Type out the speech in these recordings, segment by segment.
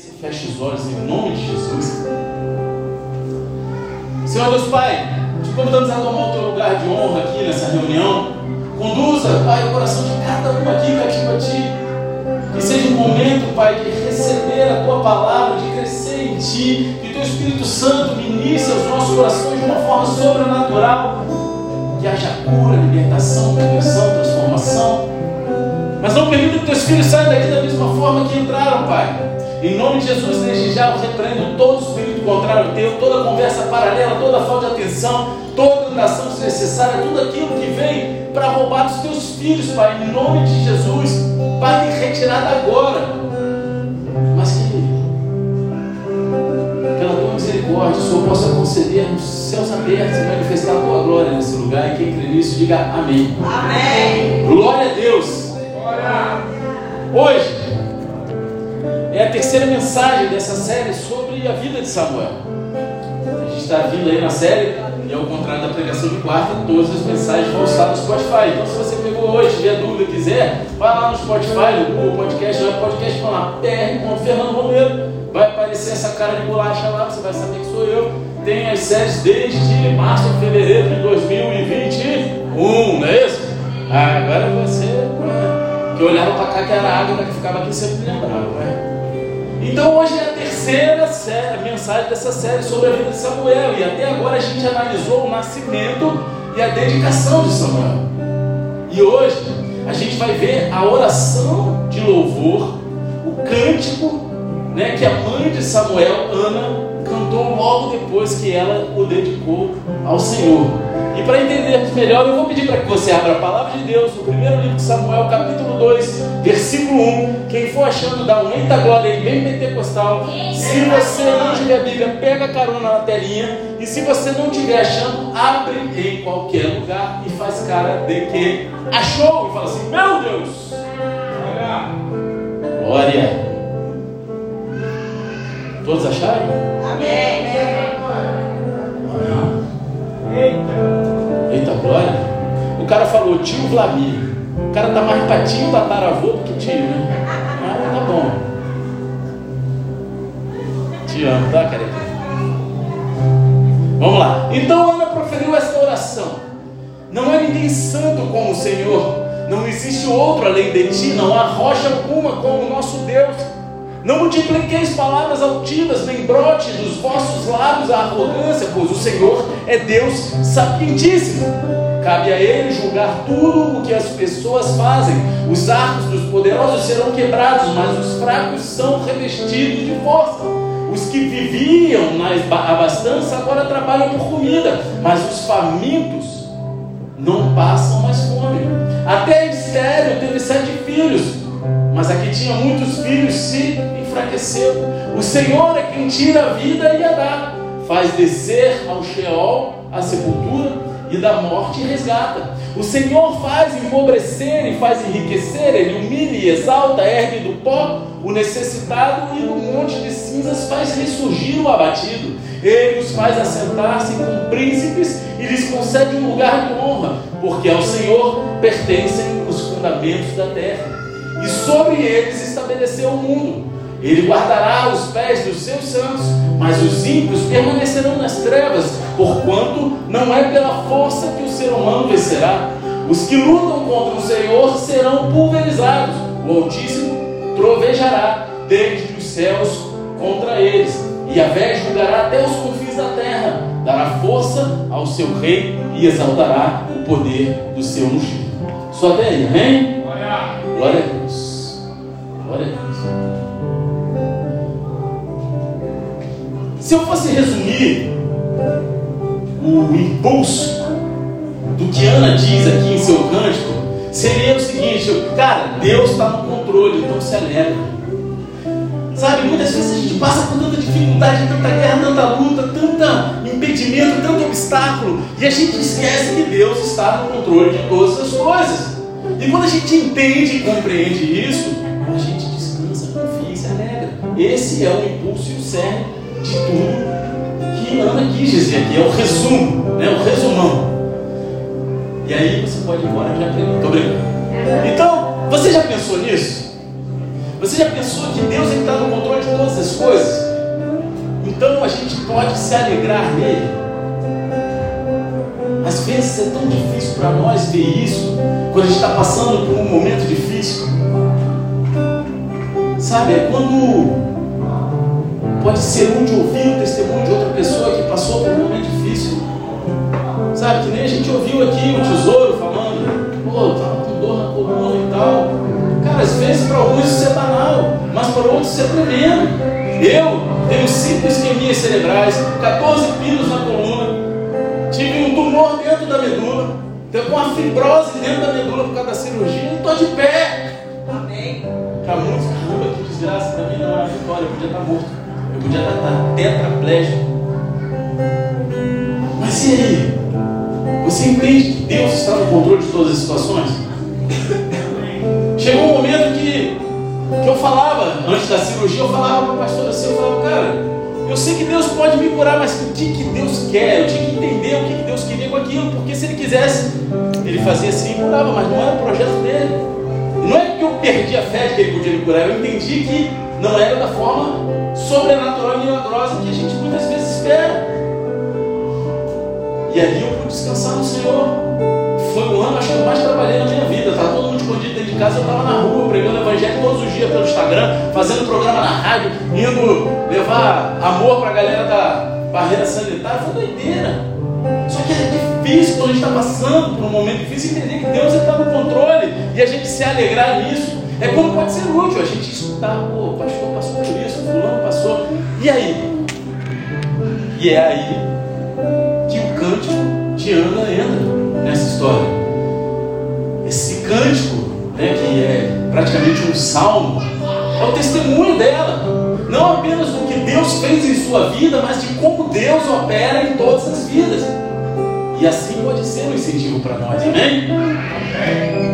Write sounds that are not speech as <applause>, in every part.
Feche os olhos em nome de Jesus. Senhor Deus Pai, te convidamos a tomar o teu lugar de honra aqui nessa reunião. Conduza, Pai, o coração de cada um aqui cativo a Ti. Que seja um momento, Pai, de receber a Tua palavra, de crescer em Ti. Que o Teu Espírito Santo ministre aos nossos corações de uma forma sobrenatural. Que haja cura, libertação, conversão, transformação. Mas não permita que Teus filhos saiam daqui da mesma forma que entraram, Pai. Em nome de Jesus, desde já eu repreendo todo espírito contrário teu, toda conversa paralela, toda falta de atenção, toda oração desnecessária, tudo aquilo que vem para roubar os teus filhos, Pai, em nome de Jesus, Pai, tem retirado agora. Mas que, pela tua misericórdia, o Senhor possa conceder os céus abertos e manifestar a tua glória nesse lugar. E quem crê nisso, diga amém. Amém. Glória a Deus. Hoje, é a terceira mensagem dessa série sobre a vida de Samuel. A gente está vindo aí na série, e ao contrário da pregação de quarta, todas as mensagens vão estar no Spotify. Então, se você pegou hoje, tiver dúvida, quiser, vai lá no Spotify, no Google Podcast, vai no podcast, vai lá, PR. Fernando Romero, vai aparecer essa cara de bolacha lá, você vai saber que sou eu. Tem as séries desde março a fevereiro de 2021, não é isso? Agora você, né, que olhava para cá que era água, que ficava aqui sempre lembrava, né? Então hoje é a terceira série, mensagem dessa série sobre a vida de Samuel. E até agora a gente analisou o nascimento e a dedicação de Samuel. E hoje a gente vai ver a oração de louvor, o cântico né, que a mãe de Samuel, Ana, cantou logo depois que ela o dedicou ao Senhor. E para entendermos melhor, eu vou pedir para que você abra a palavra de Deus no primeiro livro de Samuel, capítulo 2, versículo 1. Quem for achando, dá um eita glória aí, bem pentecostal. Se você não tiver a Bíblia, pega a carona na telinha. E se você não estiver achando, abre em qualquer lugar e faz cara de que achou. E fala assim: Meu Deus! Glória! Todos acharam? Amém. Eita. Eita glória. O cara falou tio Vlamir. O cara tá mais pra tio tataravô do que tio, né? Ah, tá bom. Te amo, tá, careca? Vamos lá. Então Ana proferiu esta oração. Não há ninguém santo como o Senhor. Não existe outro além de ti. Não há rocha alguma como o nosso Deus. Não multipliqueis palavras altivas, nem brote dos vossos lábios a arrogância, pois o Senhor é Deus sapientíssimo. Cabe a Ele julgar tudo o que as pessoas fazem. Os arcos dos poderosos serão quebrados, mas os fracos são revestidos de força. Os que viviam na abastança agora trabalham por comida, mas os famintos não passam mais fome. Até Estéreo teve sete filhos, mas a que tinha muitos filhos se enfraqueceu. O Senhor é quem tira a vida e a dá, faz descer ao Sheol a sepultura e da morte resgata. O Senhor faz empobrecer e faz enriquecer, ele humilha e exalta, ergue do pó o necessitado e do monte de cinzas faz ressurgir o abatido. Ele os faz assentar-se com príncipes e lhes concede um lugar de honra, porque ao Senhor pertencem os fundamentos da terra e sobre eles estabeleceu o mundo. Ele guardará os pés dos seus santos, mas os ímpios permanecerão nas trevas, porquanto não é pela força que o ser humano vencerá. Os que lutam contra o Senhor serão pulverizados. O Altíssimo trovejará desde os céus contra eles, e a vez julgará até os confins da terra, dará força ao seu rei e exaltará o poder do seu ungido. Só até aí, amém? Glória a Deus. Glória a Deus. Se eu fosse resumir o impulso do que Ana diz aqui em seu cântico, seria o seguinte: cara, Deus está no controle, então se alegra. Sabe, muitas vezes a gente passa por tanta dificuldade, tanta guerra, tanta luta, tanto impedimento, tanto obstáculo, e a gente esquece que Deus está no controle de todas as coisas. E quando a gente entende e compreende isso, a gente Esse é o impulso e o cerne de tudo que Ana quis dizer aqui. É o resumo, né? o resumão. E aí você pode ir embora já aprendeu. Estou brincando. Então, você já pensou nisso? Você já pensou que Deus está no controle de todas as coisas? Então a gente pode se alegrar nele. Às vezes é tão difícil para nós ver isso quando a gente está passando por um momento difícil. Sabe, é quando pode ser um de ouvir o testemunho de outra pessoa que passou por um momento difícil. Sabe, que nem a gente ouviu aqui o tesouro falando, pô, tava com dor na coluna e tal. Cara, às vezes para alguns isso é banal, mas para outros isso é tremendo. Eu tenho cinco isquemias cerebrais, 14 pinos na coluna, tive um tumor dentro da medula, tenho uma fibrose dentro da medula por causa da cirurgia e estou de pé. Amém. Para muitos, caramba, que desgraça, para mim não é vitória, eu podia estar morto, eu podia estar tetraplégico. Mas e aí? Você entende que Deus está no controle de todas as situações? Chegou um momento que, que eu falava, antes da cirurgia, eu falava para o pastor assim, eu falava, cara, eu sei que Deus pode me curar, mas o que, que Deus quer? Eu tinha que entender o que, que Deus queria com aquilo, porque se Ele quisesse, Ele fazia assim e curava, mas não era o projeto dele. Perdi a fé de que Ele podia me curar, eu entendi que não era da forma sobrenatural e milagrosa que a gente muitas vezes espera. E ali eu pude descansar no Senhor. Foi o ano, acho que eu mais trabalhei na minha vida. Estava todo mundo escondido dentro de casa, eu estava na rua pregando evangelho todos os dias pelo Instagram, fazendo programa na rádio, indo levar amor para a galera da barreira sanitária. Foi doideira. Só que é difícil quando a gente está passando por um momento difícil entender que Deus está no controle e a gente se alegrar nisso. É como pode ser útil a gente escutar, pô, o pastor passou por isso, o fulano passou. E aí? E é aí cântico de Ana entra nessa história. Esse cântico, né, que é praticamente um salmo, é o testemunho dela. Não apenas do que Deus fez em sua vida, mas de como Deus opera em todas as vidas. E assim pode ser um incentivo para nós, amém?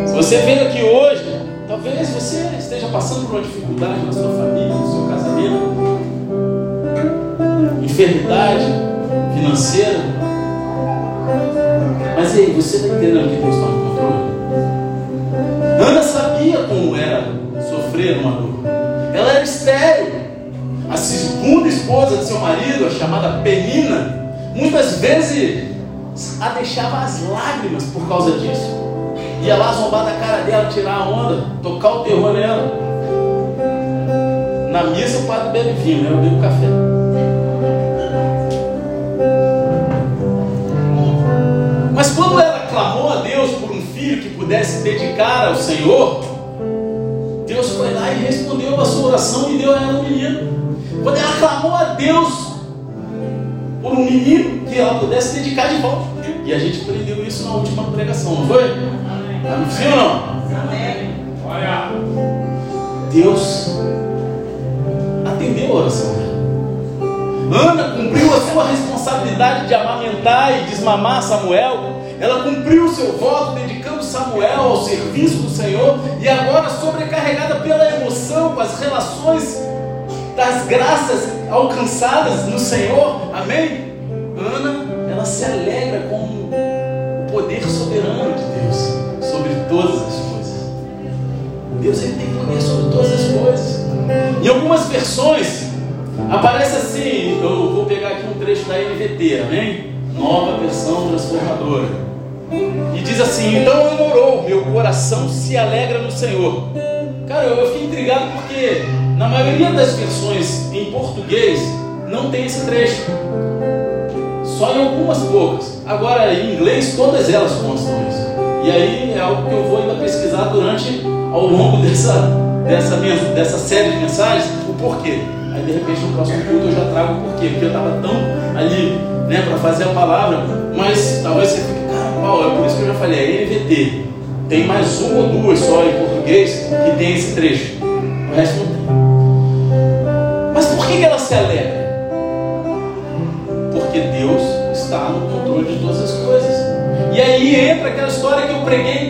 Se você veio aqui hoje, talvez você esteja passando por uma dificuldade na sua família, no seu casamento, enfermidade financeira, mas aí, você está entendendo que Deus está no controle? Ana sabia como era sofrer uma dor. Ela era estéreo. A segunda esposa de seu marido, a chamada Penina, muitas vezes a deixava as lágrimas por causa disso. Ia lá zombar da cara dela, tirar a onda, tocar o terror nela. Na missa o padre bebe vinho, né? eu bebo café. Mas quando ela clamou a Deus por um filho que pudesse dedicar ao Senhor, Deus foi lá e respondeu a sua oração e deu a ela um menino. Quando ela clamou a Deus por um menino que ela pudesse dedicar de volta. E a gente aprendeu isso na última pregação, não foi? Amém. Sim ou não? Amém. Olha. Deus atendeu a oração dela. Ana cumpriu a sua responsabilidade de amamentar e desmamar Samuel. Ela cumpriu o seu voto, dedicando Samuel ao serviço do Senhor, e agora, sobrecarregada pela emoção, com as relações das graças alcançadas no Senhor, amém? Ana, ela se alegra com o poder soberano de Deus Deus ele tem poder sobre todas as coisas. Em algumas versões, Aparece assim, eu vou pegar aqui um trecho da NVT, amém? Nova versão transformadora. E diz assim: Então orou, meu coração se alegra no Senhor. Cara, eu fiquei intrigado porque na maioria das versões em português não tem esse trecho. Só em algumas poucas. Agora, em inglês, todas elas constam isso. E aí é algo que eu vou ainda pesquisar durante, ao longo dessa, dessa, dessa série de mensagens, o porquê. Aí de repente no próximo culto eu já trago o porquê, porque eu estava tão ali, né, para fazer a palavra, mas talvez você fique, cara, Paulo, é por isso que eu já falei, é NVT. Tem mais uma ou duas só em português que tem esse trecho. O resto não tem. Mas por que, que ela se alegra? Porque Deus está no controle de todas as coisas. E aí entra aquela história que eu preguei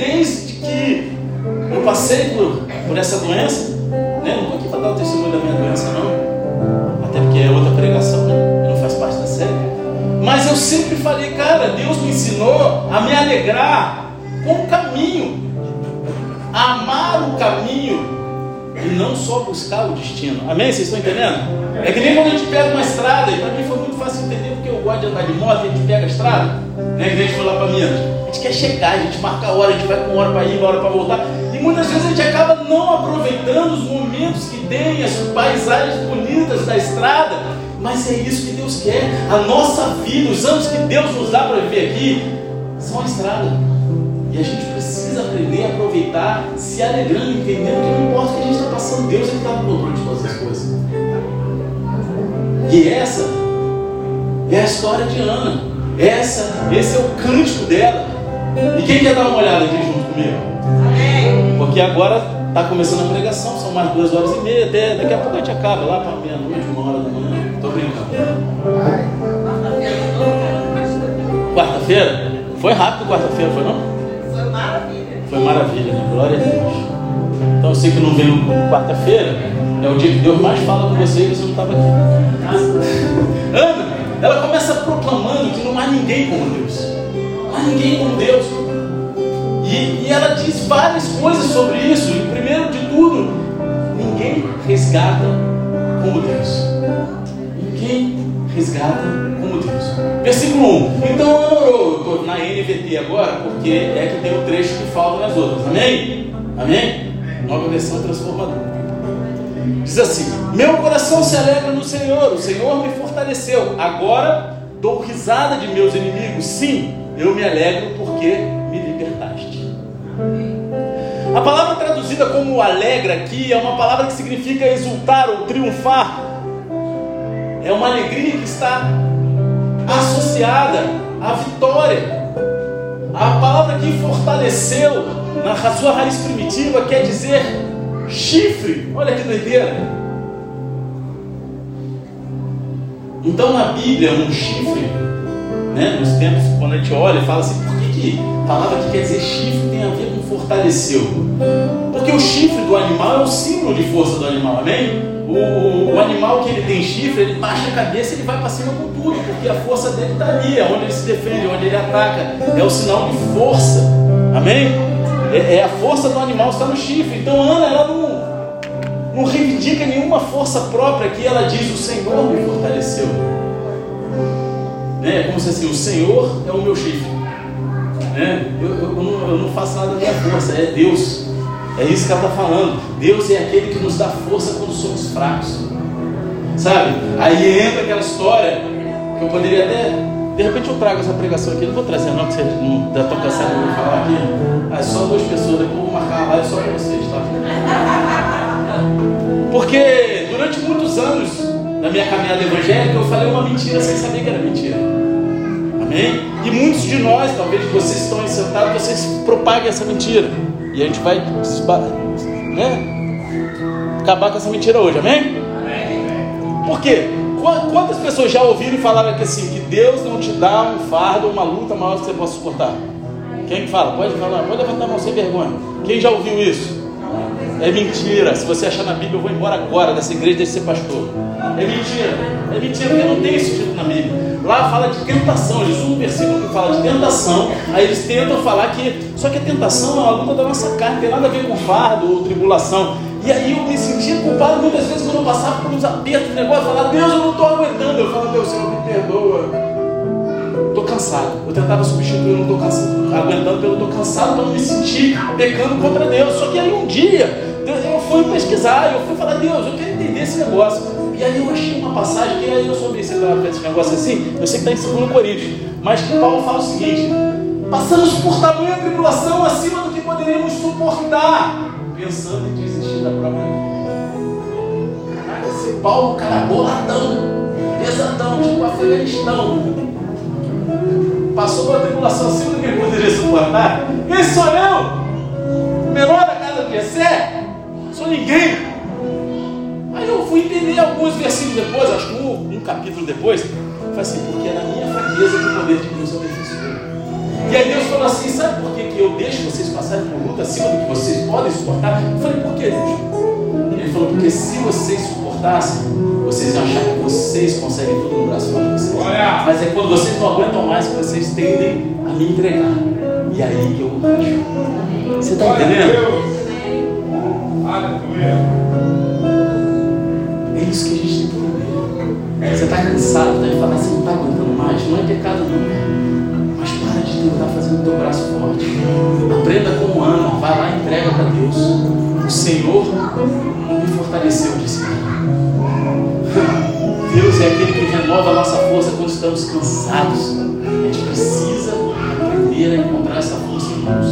passei por, por essa doença. Né? Não estou aqui para dar o testemunho da minha doença, não até porque é outra pregação, né? não faz parte da série. Mas eu sempre falei, cara, Deus me ensinou a me alegrar com o caminho, a amar o caminho e não só buscar o destino. Amém? Vocês estão entendendo? É que nem quando a gente pega uma estrada, e para mim foi muito fácil entender porque eu gosto de andar de moto a gente pega a estrada, né? A gente foi lá para Minas. A gente quer chegar, a gente marca a hora, a gente vai com hora para ir, uma hora para voltar. E muitas vezes a gente acaba não aproveitando os momentos que tem, as paisagens bonitas da estrada. Mas é isso que Deus quer. A nossa vida, os anos que Deus nos dá para viver aqui, são a estrada. E a gente precisa aprender a aproveitar, se alegrando, entendendo que não importa o que a gente está passando, Deus está no controle de todas as coisas. E essa é a história de Ana. Essa, esse é o cântico dela. E quem quer dar uma olhada aqui junto comigo? Porque agora está começando a pregação, são mais duas horas e meia, até daqui a pouco a gente acaba, lá para meia-noite, uma hora da manhã. Estou brincando. Quarta-feira? Foi rápido quarta-feira, foi não? Foi maravilha. Foi maravilha, né? Glória a Deus. Então você que não veio quarta-feira, é o dia que Deus mais fala com você e você não estava aqui. Ana, ela começa proclamando que não há ninguém como Deus. Não há ninguém como Deus. E, ela diz várias coisas sobre isso. E primeiro de tudo, ninguém resgata como Deus. Ninguém resgata como Deus. Versículo 1. Então. Eu estou na NVT agora, porque é que tem o trecho que falta nas outras. Amém? Amém? Nova versão transformadora. Diz assim: Meu coração se alegra no Senhor, o Senhor me fortaleceu. Agora dou risada de meus inimigos. Sim, eu me alegro porque me libertaste. A palavra traduzida como alegra aqui é uma palavra que significa exultar ou triunfar. É uma alegria que está associada à vitória. A palavra que fortaleceu, na sua raiz primitiva, quer dizer chifre. Olha que doideira. Então na Bíblia, um chifre, né, nos tempos, quando a gente olha e fala assim, por que, que palavra que quer dizer chifre tem a ver com fortaleceu? Porque o chifre do animal é o símbolo de força do animal, amém? O, o, animal que ele tem chifre, ele baixa a cabeça e ele vai para cima com tudo, porque a força dele está ali, é onde ele se defende, onde ele ataca, é o sinal de força, amém? É, é a força do animal está no chifre. Então Ana, ela não, não reivindica nenhuma força própria aqui, ela diz: O Senhor me fortaleceu. Né? É como se assim: O Senhor é o meu chifre. Né? Eu, eu, eu, não, eu não faço nada da minha força, é Deus. É isso que ela está falando. Deus é aquele que nos dá força quando somos fracos. Sabe? Aí entra aquela história que eu poderia até. De repente eu trago essa pregação aqui. Não vou trazer, não, porque você não já estou cansado de falar aqui. É só duas pessoas, depois eu vou marcar uma live só para vocês, tá? Porque durante muitos anos na minha caminhada evangélica eu falei uma mentira sem saber que era mentira. Amém? E muitos de nós, talvez vocês estão aí sentados, vocês propaguem essa mentira. E a gente vai né, acabar com essa mentira hoje, amém? Por quê? Quantas pessoas já ouviram e falaram que assim, que Deus não te dá um fardo, uma luta maior que você possa suportar? Quem que fala? Pode falar, pode levantar a mão sem vergonha. Quem já ouviu isso? É mentira. Se você achar na Bíblia, eu vou embora agora dessa igreja, deixa de ser pastor. É mentira. É mentira, porque não tem esse título na Bíblia. Lá fala de tentação. Jesus, um versículo que fala de tentação. Aí eles tentam falar que. Só que a tentação é uma luta da nossa carne, tem nada a ver com fardo ou tribulação. E aí eu me sentia culpado muitas vezes quando eu passava por uns apertos negócio, falar, Deus, eu não estou aguentando. Eu falo, Deus, Senhor, me perdoa. Estou cansado. Eu tentava substituir, eu não estou aguentando, eu estou cansado para não me sentir pecando contra Deus. Só que aí um dia eu fui pesquisar, eu fui falar, Deus, eu quero entender esse negócio. E aí eu achei uma passagem, que aí eu sou meio separado para esse negócio assim, eu sei que está em 2 Coríntios, mas que Paulo fala o seguinte: passamos por tamanha tribulação acima do que poderíamos suportar, pensando em desistir da própria vida. Caraca, esse Paulo, cara boladão, pesadão, tipo Afeganistão. Passou por tribulação acima do que ele poderia suportar. Quem sou eu? Menor da casa do Jessé? Sou ninguém. Fui entender alguns versículos depois, acho que um, um capítulo depois. Falei assim, porque é na minha fraqueza que o poder de Deus é aperfeiçoou. E aí Deus falou assim: sabe por que, que eu deixo vocês passarem por luta acima do que vocês podem suportar? Eu falei, por que Deus? Ele falou, porque se vocês suportassem, vocês iam achar que vocês conseguem tudo no braço de vocês. Mas é quando vocês não aguentam mais que vocês tendem a me entregar. E aí eu acho. Você está entendendo? Aleluia. Isso que a gente tem que entender. Você está cansado, está falando, você não está aguentando mais, não é pecado não. Mas para de tentar fazer o teu braço forte. Aprenda como Ana, vai lá e entrega para Deus. O Senhor me fortaleceu, disse <laughs> Deus é aquele que renova a nossa força quando estamos cansados. A gente precisa aprender a encontrar essa força em Deus.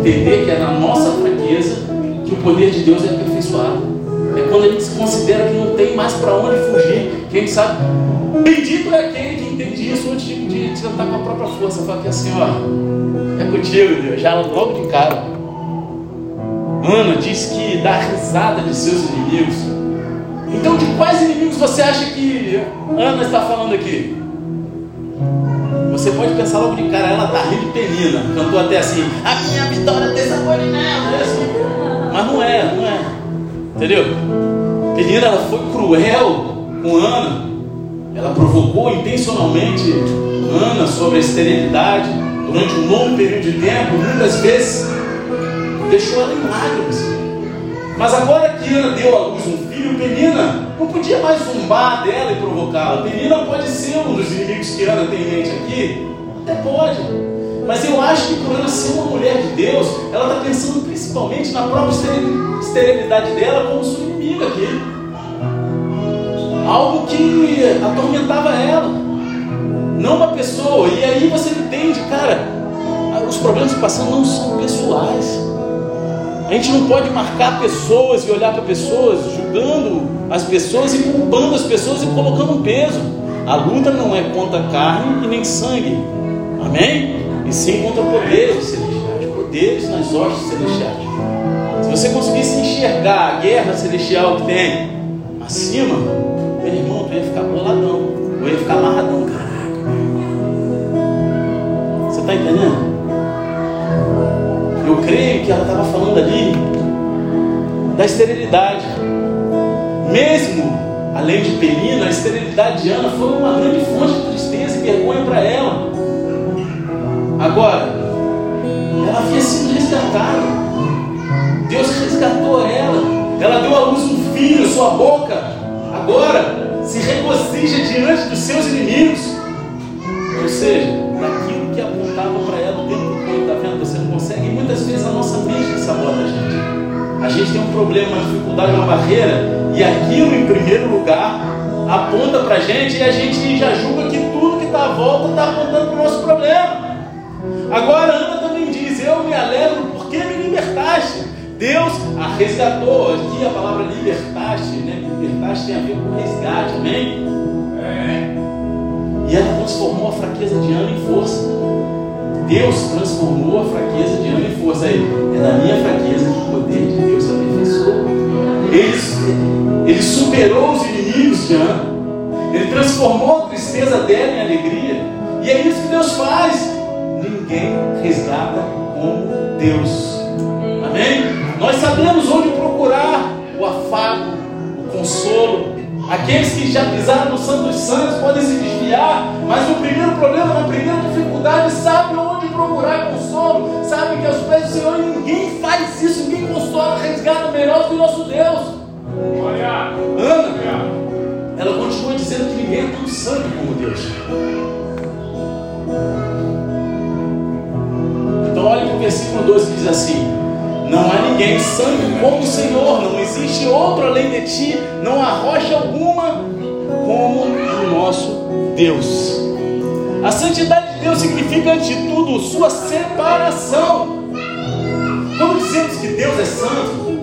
Entender que é na nossa fraqueza que o poder de Deus é aperfeiçoado. É quando a gente se considera que não tem mais para onde fugir, que a gente sabe. Bendito é aquele que entende isso antes de, de, de tentar com a própria força. Fala que assim, ó, é contigo, Deus, já logo de cara. Ana diz que dá risada de seus inimigos. Então, de quais inimigos você acha que Ana está falando aqui? Você pode pensar logo de cara, ela está rindo de penina. Cantou até assim, a minha vitória tem sabor em nada. É assim. Mas não é, não é. Entendeu? Penina ela foi cruel com Ana. Ela provocou intencionalmente Ana sobre a esterilidade durante um longo período de tempo, muitas vezes deixou ela em lágrimas. Mas agora que Ana deu à luz um filho, Penina não podia mais zombar dela e provocá-la. Penina pode ser um dos inimigos que Ana tem em mente aqui, até pode. Mas eu acho que por ela ser uma mulher de Deus, ela está pensando principalmente na própria esterilidade dela como sua inimiga aqui. Algo que atormentava ela. Não uma pessoa. E aí você entende, cara, os problemas que passam não são pessoais. A gente não pode marcar pessoas e olhar para pessoas, julgando as pessoas e culpando as pessoas e colocando um peso. A luta não é contra carne e nem sangue. Amém? E sim contra poderes celestiais, poderes nas hostes celestiais. Se você conseguisse enxergar a guerra celestial que tem acima, meu irmão, tu ia ficar boladão, ou ia ficar amarradão. Caraca, você está entendendo? Eu creio que ela estava falando ali da esterilidade. Mesmo além de Penina, a esterilidade de Ana foi uma grande fonte de tristeza e vergonha para ela. Agora, ela havia sido resgatada. Deus resgatou ela. Ela deu à luz um filho, sua boca. Agora se regozija diante dos seus inimigos. Ou seja, daquilo que apontava para ela o tempo todo, está vendo? Você não consegue. E muitas vezes a nossa mente sabota a gente. A gente tem um problema, uma dificuldade, uma barreira, e aquilo em primeiro lugar aponta para a gente e a gente já julga que tudo que está à volta está apontando para o nosso problema. Agora Ana também diz: Eu me alegro porque me libertaste. Deus a resgatou. Aqui a palavra libertaste, né? Libertaste tem a ver com resgate, amém? É. E ela transformou a fraqueza de Ana em força. Deus transformou a fraqueza de Ana em força. Aí, é na minha fraqueza que o poder de Deus se aperfeiçoou. Ele, ele superou os inimigos de Ana. Ele transformou a tristeza dela em alegria. E é isso que Deus faz ninguém resgata como Deus. Amém? Nós sabemos onde procurar o afago, o consolo. Aqueles que já pisaram no Santo dos Santos podem se desviar, mas no primeiro problema, na primeira dificuldade, sabe onde procurar consolo. Sabe que aos pés do Senhor ninguém faz isso, ninguém consola, resgata melhor que o nosso Deus. Ana, ela continua dizendo que ninguém é tão santo como Deus. Então olhe para o versículo 12 que diz assim: Não há ninguém santo como o Senhor, não existe outro além de ti, não há rocha alguma como o nosso Deus. A santidade de Deus significa, ante tudo, sua separação. Quando dizemos que Deus é santo,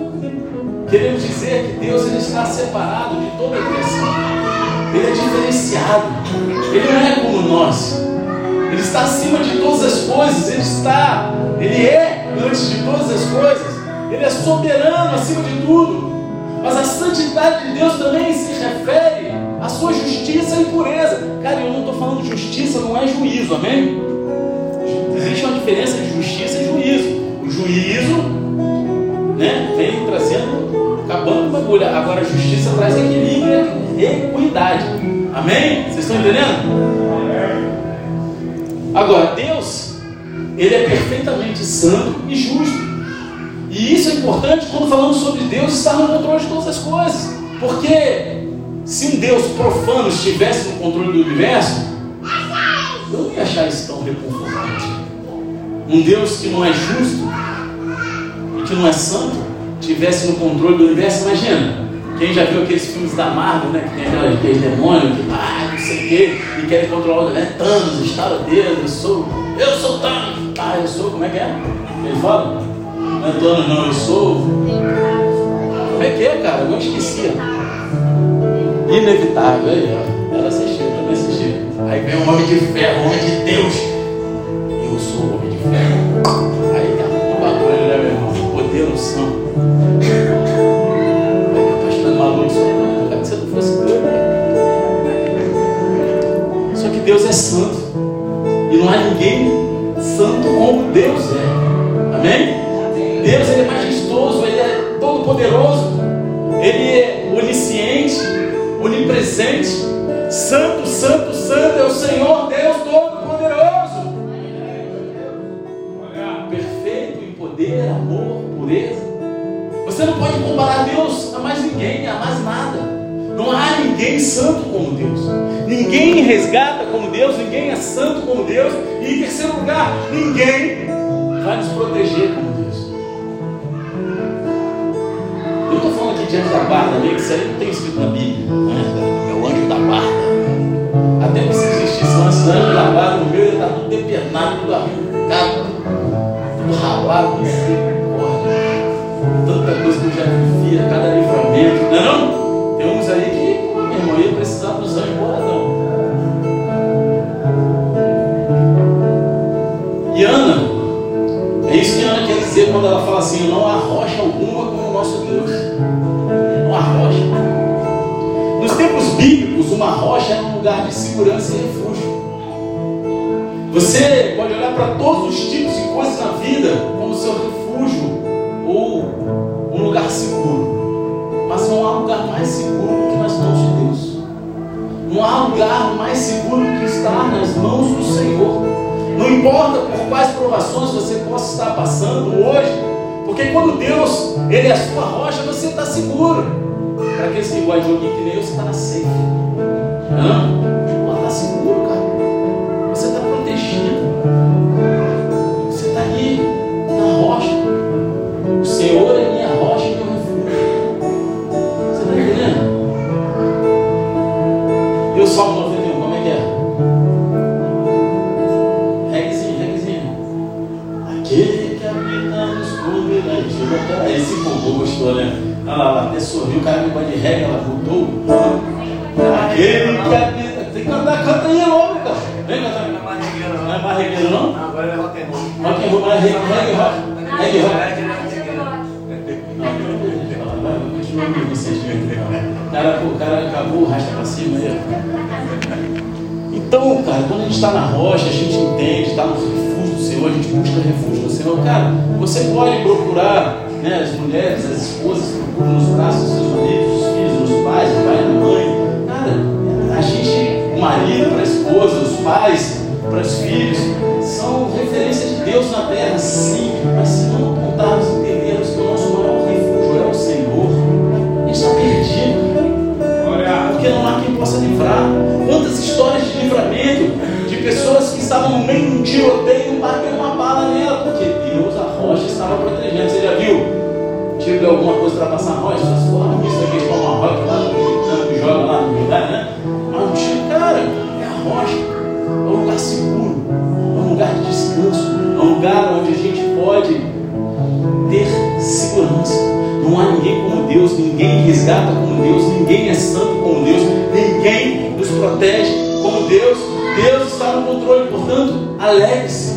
queremos dizer que Deus ele está separado de toda a criação. Ele é diferenciado. Ele não é como nós. Ele está acima de todas as coisas, Ele está, Ele é antes de todas as coisas, Ele é soberano acima de tudo. Mas a santidade de Deus também se refere à sua justiça e pureza. Cara, eu não estou falando justiça, não é juízo, amém? Existe uma diferença de justiça e juízo. O juízo né, vem trazendo, acabando com bagulho. Agora a justiça traz equilíbrio e equidade. Amém? Vocês estão entendendo? Agora, Deus, Ele é perfeitamente santo e justo. E isso é importante quando falamos sobre Deus estar no controle de todas as coisas. Porque se um Deus profano estivesse no controle do universo, eu não ia achar isso tão reconfortante. Um Deus que não é justo e que não é santo tivesse no controle do universo, imagina. Quem já viu aqueles filmes da Marvel, né? Que tem aqueles demônios que, ah, não sei o quê, e querem controlar o né? Thanos, estala dedo, eu sou, eu sou Thanos. Ah, eu sou, como é que é? Ele fala? Não é Thanos, não, eu sou. Como é que é, cara? Eu não esquecia. Inevitável, aí, ó. Ela assistiu, também assistiu. Aí vem um homem de ferro, homem de Deus. Eu sou homem de ferro. Aí tá um bagulho, né, meu irmão? Poder no santo. Deus é santo. E não há ninguém santo como Deus é. Amém? Deus ele é majestoso, ele é todo poderoso, ele é onisciente, onipresente. Santo, santo, santo é o Senhor Deus Todo-Poderoso. Perfeito em poder, amor, pureza. Você não pode comparar Deus a mais ninguém, a mais nada. Não há ninguém santo como Deus. Ninguém resgata como Deus, ninguém é santo como Deus. E em terceiro lugar, ninguém vai nos proteger como Deus. Eu estou falando aqui diante da guarda, meio que isso aí não tem escrito na Bíblia. Né? É o anjo da guarda. Até que se existisse um anjo da guarda no meio, ele está tudo depernado, tudo arrancado, tudo ralado, misericórdia. Tanta coisa que eu já vivia, cada livramento, não é não? Tem uns aí que, meu irmão, ia precisar dos anjos boladão. E Ana, é isso que Ana quer dizer quando ela fala assim: não há rocha alguma como o nosso Deus. Não há rocha. Nos tempos bíblicos, uma rocha é um lugar de segurança e refúgio. Você pode olhar para todos os tipos de coisas na vida como seu refúgio ou um lugar seguro. Lugar mais seguro que nas mãos de Deus. Não há lugar mais seguro que estar nas mãos do Senhor. Não importa por quais provações você possa estar passando hoje, porque quando Deus ele é a sua rocha, você está seguro. Para aqueles que gostam de que nem eu, você está na safe. Regra, ela voltou. Aquele que habita. Tem que cantar, canta aí logo, cara. Vem cantar. Não é mais regueiro, não. É? Agora é rock and roll. Rock and roll, mas é reggae rock. Reggae rock. O cara, o cara acabou, rasta para cima aí. Então, cara, quando a gente está na rocha, a gente entende, está no refúgio do Senhor, a gente busca refúgio do Senhor. Cara, você pode procurar né, as mulheres, as esposas, procuram nos braços dos seus maridos, os filhos, os pais, o pai e a mãe. Cara, a gente, o marido para a esposa, os pais para os filhos, são referências de Deus na terra, sim, mas se não apontarmos, entendermos que o nosso maior refúgio é o Senhor, a gente está perdido porque não há quem possa livrar. Quantas histórias de livramento de pessoas que estavam no meio de um tiroteio e não Tiro de alguma coisa para passar a rocha? Vocês falam isso aqui, toma uma rocha lá no joga lá no lugar, né? Mas um tiro, cara, é a rocha, é um lugar seguro, é um lugar de descanso, é um lugar onde a gente pode ter segurança. Não há ninguém como Deus, ninguém resgata como Deus, ninguém é santo como Deus, ninguém nos protege como Deus. Deus está no controle, portanto, alegre-se.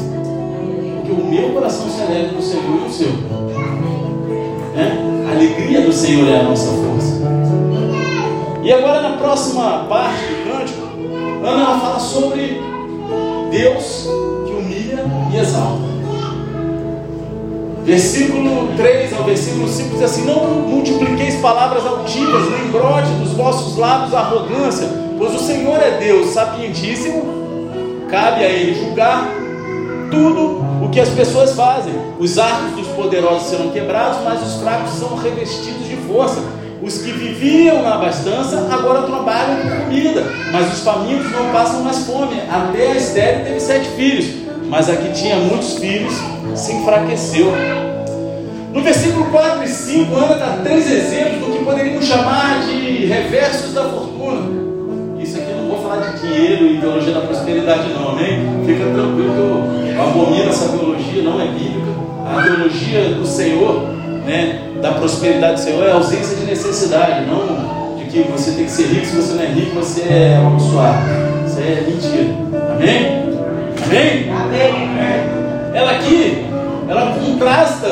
Porque o meu coração se alegra no Senhor e o seu. A alegria do Senhor é a nossa força. E agora na próxima parte do cântico, Ana fala sobre Deus que humilha e exalta. Versículo 3 ao versículo 5 diz assim: Não multipliqueis palavras altivas, nem brote dos vossos lábios a arrogância, pois o Senhor é Deus sapientíssimo, cabe a Ele julgar tudo que as pessoas fazem. Os arcos dos poderosos serão quebrados, mas os fracos são revestidos de força. Os que viviam na abastança agora trabalham com comida, mas os famintos não passam mais fome. Até a Estéreo teve sete filhos, mas a que tinha muitos filhos se enfraqueceu. No versículo 4 e 5, Ana dá três exemplos do que poderíamos chamar de reversos da fortuna. Isso aqui eu não vou falar de dinheiro e teologia da prosperidade, não, amém? Fica tranquilo que eu abomino essa teologia, não é bíblica. A teologia do Senhor né, da prosperidade do Senhor é a ausência de necessidade, não de que você tem que ser rico, se você não é rico, você é amaldiçoado. Isso é mentira. Amém? Amém? Amém. Ela aqui, ela contrasta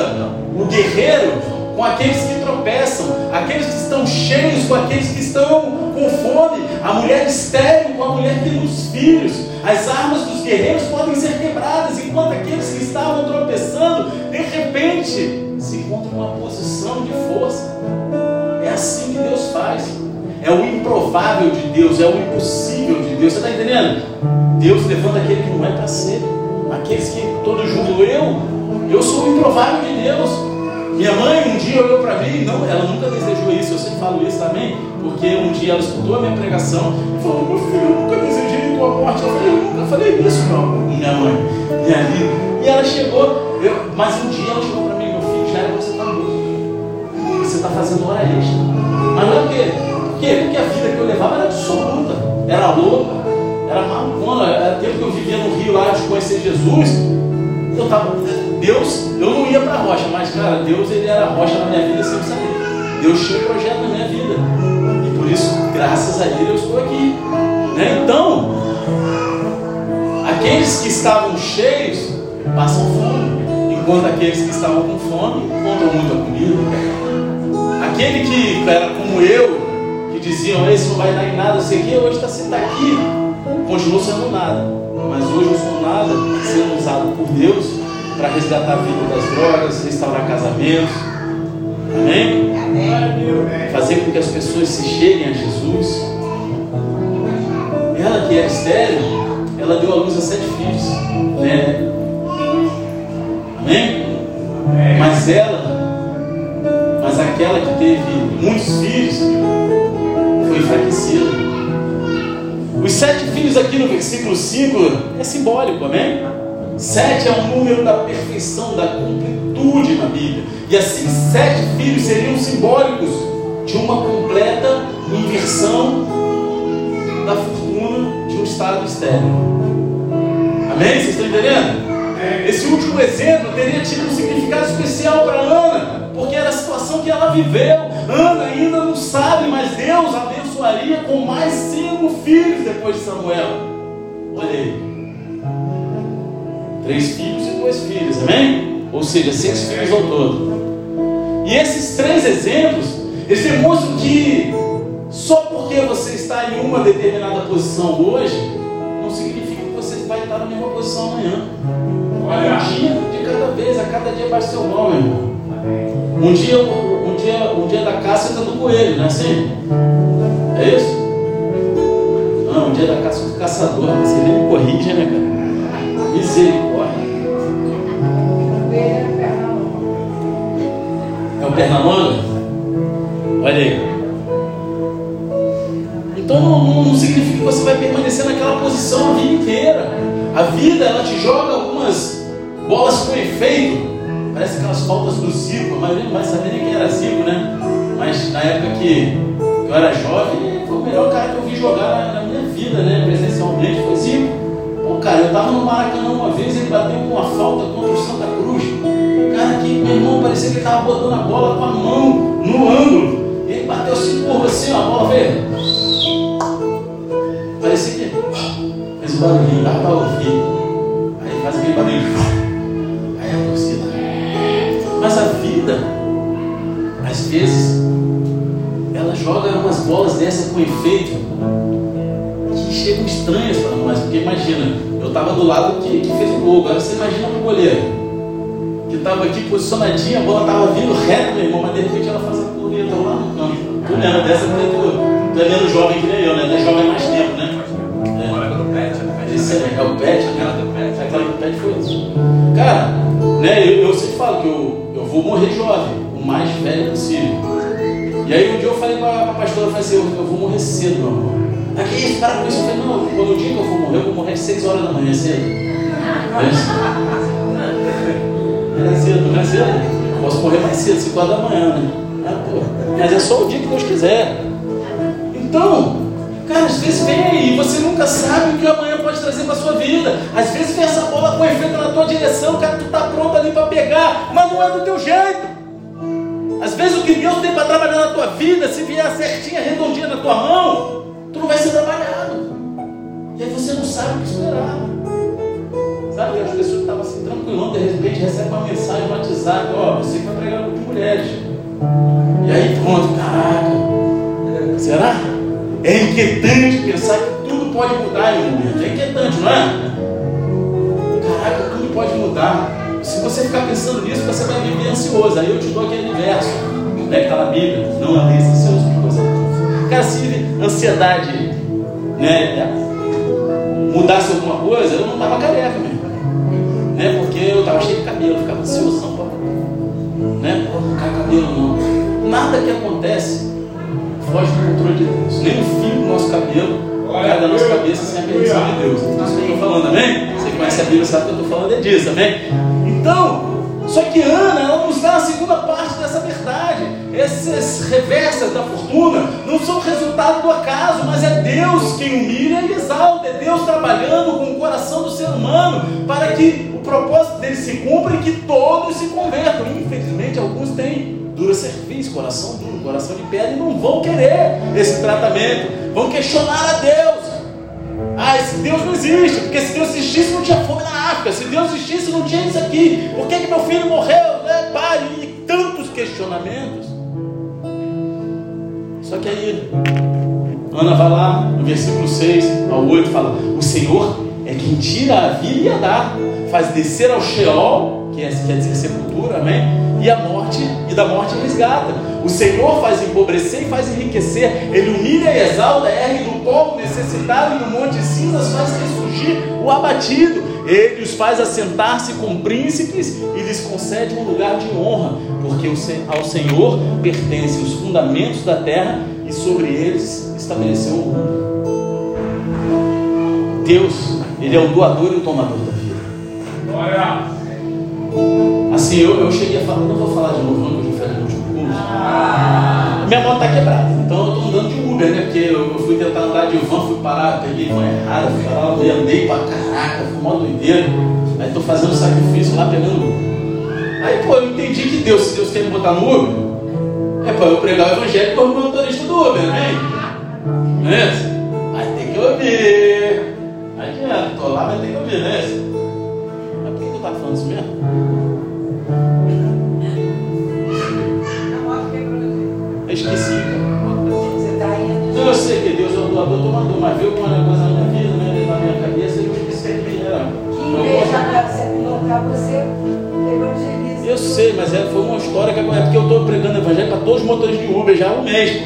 o guerreiro com aqueles que tropeçam, aqueles que estão cheios com aqueles que estão com fome, a mulher estéril com a mulher que nos filhos. As armas dos guerreiros podem ser quebradas, enquanto aqueles que estavam tropeçando, de repente, se encontra numa posição de força. É assim que Deus faz. É o improvável de Deus, é o impossível de Deus. Você está entendendo? Deus levanta aquele que não é para ser. Aqueles que todos juntos, eu, eu sou o improvável de Deus. Minha mãe um dia olhou para mim, não, ela nunca desejou isso, eu sempre falo isso também, porque um dia ela escutou a minha pregação e falou, meu filho, eu nunca desejei morte. Eu falei, eu nunca falei isso, não, minha mãe, minha vida. E ela chegou, eu, mas um dia ela chegou para mim, já era você está morto. Você está fazendo hora extra. Mas não é o quê? Por quê? Porque a vida que eu levava era absoluta. Era louca, era malucona. Era tempo que eu vivia no Rio lá de conhecer Jesus. Eu tava. Deus, eu não ia para a rocha, mas cara, Deus ele era a rocha na minha vida sem saber. Deus tinha um projeto na minha vida. E por isso, graças a Ele, eu estou aqui. Né? Então, aqueles que estavam cheios passam fome enquanto aqueles que estavam com fome encontram muita comida. Aquele que era como eu, que diziam, esse não vai dar em nada, sei que hoje está sentado aqui, continuou sendo nada. Mas hoje eu sou nada, sendo usado por Deus para resgatar a vida das drogas, restaurar casamentos. Amém? Amém? Fazer com que as pessoas se cheguem a Jesus. Ela que é estéreo, ela deu a luz a sete filhos. Né? Amém? Mas ela, mas aquela que teve muitos filhos, foi enfraquecida. Os sete filhos aqui no versículo 5 é simbólico, amém? Sete é um número da perfeição, da completude na Bíblia. E assim, sete filhos seriam simbólicos de uma completa inversão estado estéreo. Amém? Vocês estão entendendo? Esse último exemplo teria tido um significado especial para Ana, porque era a situação que ela viveu. Ana ainda não sabe, mas Deus abençoaria com mais cinco filhos depois de Samuel. Olha aí. Três filhos e dois filhos, amém? Ou seja, seis filhos ao todo. E esses três exemplos, eles demonstram que só porque você está em uma determinada posição hoje, não significa que você vai estar na mesma posição amanhã. Um dia de cada vez, a cada dia bate seu nome, irmão. Um dia, um dia, um dia da caça do coelho, não é assim? É isso? Não, um dia da caça do caçador. Você nem me corrige, né, cara? Misericórdia. É o Pernalonga? Olha aí. Que você vai permanecer naquela posição a vida inteira. A vida ela te joga algumas bolas com efeito. Parece aquelas faltas do Zico. A maioria não vai saber nem quem era Zico, né? Mas na época que eu era jovem, foi o melhor cara que eu vi jogar na, minha vida, né? Presencialmente, foi Zico. Pô, cara, eu tava no Maracanã uma vez, ele bateu uma falta contra o Santa Cruz. Cara, que meu irmão parecia que ele tava botando a bola com a mão no ângulo. Ele bateu assim, porra, assim, ó, a bola veio. Parecia que fez um barulhinho, dá pra ouvir. Aí faz aquele barulho. Mas a vida, às vezes, ela joga umas bolas dessa com efeito que chegam estranhas para nós. Porque imagina, eu estava do lado que, que fez o gol. Agora você imagina o goleiro que estava aqui posicionadinho, a bola estava vindo reto, meu irmão, mas de repente ela faz a coleta lá no canto. Tu lembra dessa tu, tu é menos jovem que nem eu, né? Tu é jovem mais tempo, né? É. É, é o pet, né? Aquela do pet foi isso. Cara, né, eu, eu sempre falo que eu, eu vou morrer jovem, o mais velho possível. E aí um dia eu falei cedo, meu amor. Aqui, isso, para com isso. Eu falei, não, quando o dia que eu for morrer, eu vou morrer às 6 horas da manhã cedo. É? É cedo, não é cedo? Posso morrer mais cedo, 5 horas da manhã, né? É, Mas é só o dia que Deus quiser. Então, cara, às vezes vem e você nunca sabe o que amanhã pode trazer para sua vida. Às vezes vem essa bola com efeito na tua direção, cara, tu tá pronto ali para pegar, mas não é do teu jeito. Às vezes o que Deus tem para trabalhar na tua vida, se vier certinha, redondinha na tua mão, tu não vai ser trabalhado. E aí você não sabe o que esperar. Sabe, as pessoas estavam assim tranquilão, de repente recebe uma mensagem no WhatsApp, ó, você que vai pregar de mulheres. E aí pronto, caraca. Será? É inquietante pensar que pode mudar em um momento. É inquietante, não é? Caraca, tudo pode mudar. Se você ficar pensando nisso, você vai viver ansioso. Aí eu te dou aquele verso, né, que está na Bíblia. Não andeis ansioso por coisa Cara, se ansiedade né, mudasse alguma coisa, eu não estava careca mesmo. Né, porque eu estava cheio de cabelo, ficava ansioso. Não, né, cai cabelo não. Nada que acontece foge do controle de Deus. Nem o fio do nosso cabelo cai da nossa cabeça sem a permissão de Deus. Então, isso que eu estou falando, amém? Você conhece a Bíblia, sabe que eu estou falando é disso, amém? Então, só que Ana, ela nos dá a segunda parte dessa verdade. Essas reversas da fortuna não são resultado do acaso, mas é Deus quem humilha e exalta. É Deus trabalhando com o coração do ser humano para que o propósito dele se cumpra e que todos se convertam. Infelizmente, alguns têm dura serviço, coração duro, coração de pedra e não vão querer esse tratamento. Vão questionar a Deus. Ah, esse Deus não existe, porque se Deus existisse não tinha fome na África, se Deus existisse não tinha isso aqui, por que, que meu filho morreu, né, pai? E tantos questionamentos. Só que aí, Ana vai lá, no versículo 6 ao 8, fala: O Senhor é quem tira a vida e a dá, faz descer ao Sheol, que é, quer dizer sepultura, amém? E a morte, e da morte resgata. O Senhor faz empobrecer e faz enriquecer, Ele humilha e exalta, ergue do povo necessitado e no monte de cinzas faz ressurgir o abatido. Ele os faz assentar-se com príncipes e lhes concede um lugar de honra, porque ao Senhor pertencem os fundamentos da terra e sobre eles estabeleceu o mundo. Deus, Ele é o doador e o tomador da vida. Glória! Assim, eu, eu cheguei a falar, não vou falar de novo, não, que eu já falei no último curso. Minha moto está quebrada, então eu estou andando de Uber, né? Porque eu, eu, fui tentar andar de van, fui parar, peguei van errada, fui lá, andei pra caraca, fui mó doideira. Aí estou fazendo sacrifício lá, pegando Uber. Aí, pô, eu entendi que Deus, se Deus quer me botar no Uber, é para eu pregar o evangelho como motorista do Uber, né? Não é isso? Aí tem que ouvir. Aí adianta, tô lá, mas tem que ouvir, né? Que estava falando isso mesmo? esqueci. Então eu sei que Deus é o doador, tomador, mas veio uma coisa na minha vida, né, na minha cabeça, e eu esqueci quem era. Eu sei, mas é, foi uma história que é porque eu estou pregando evangelho para todos os motores de Uber já há um mês.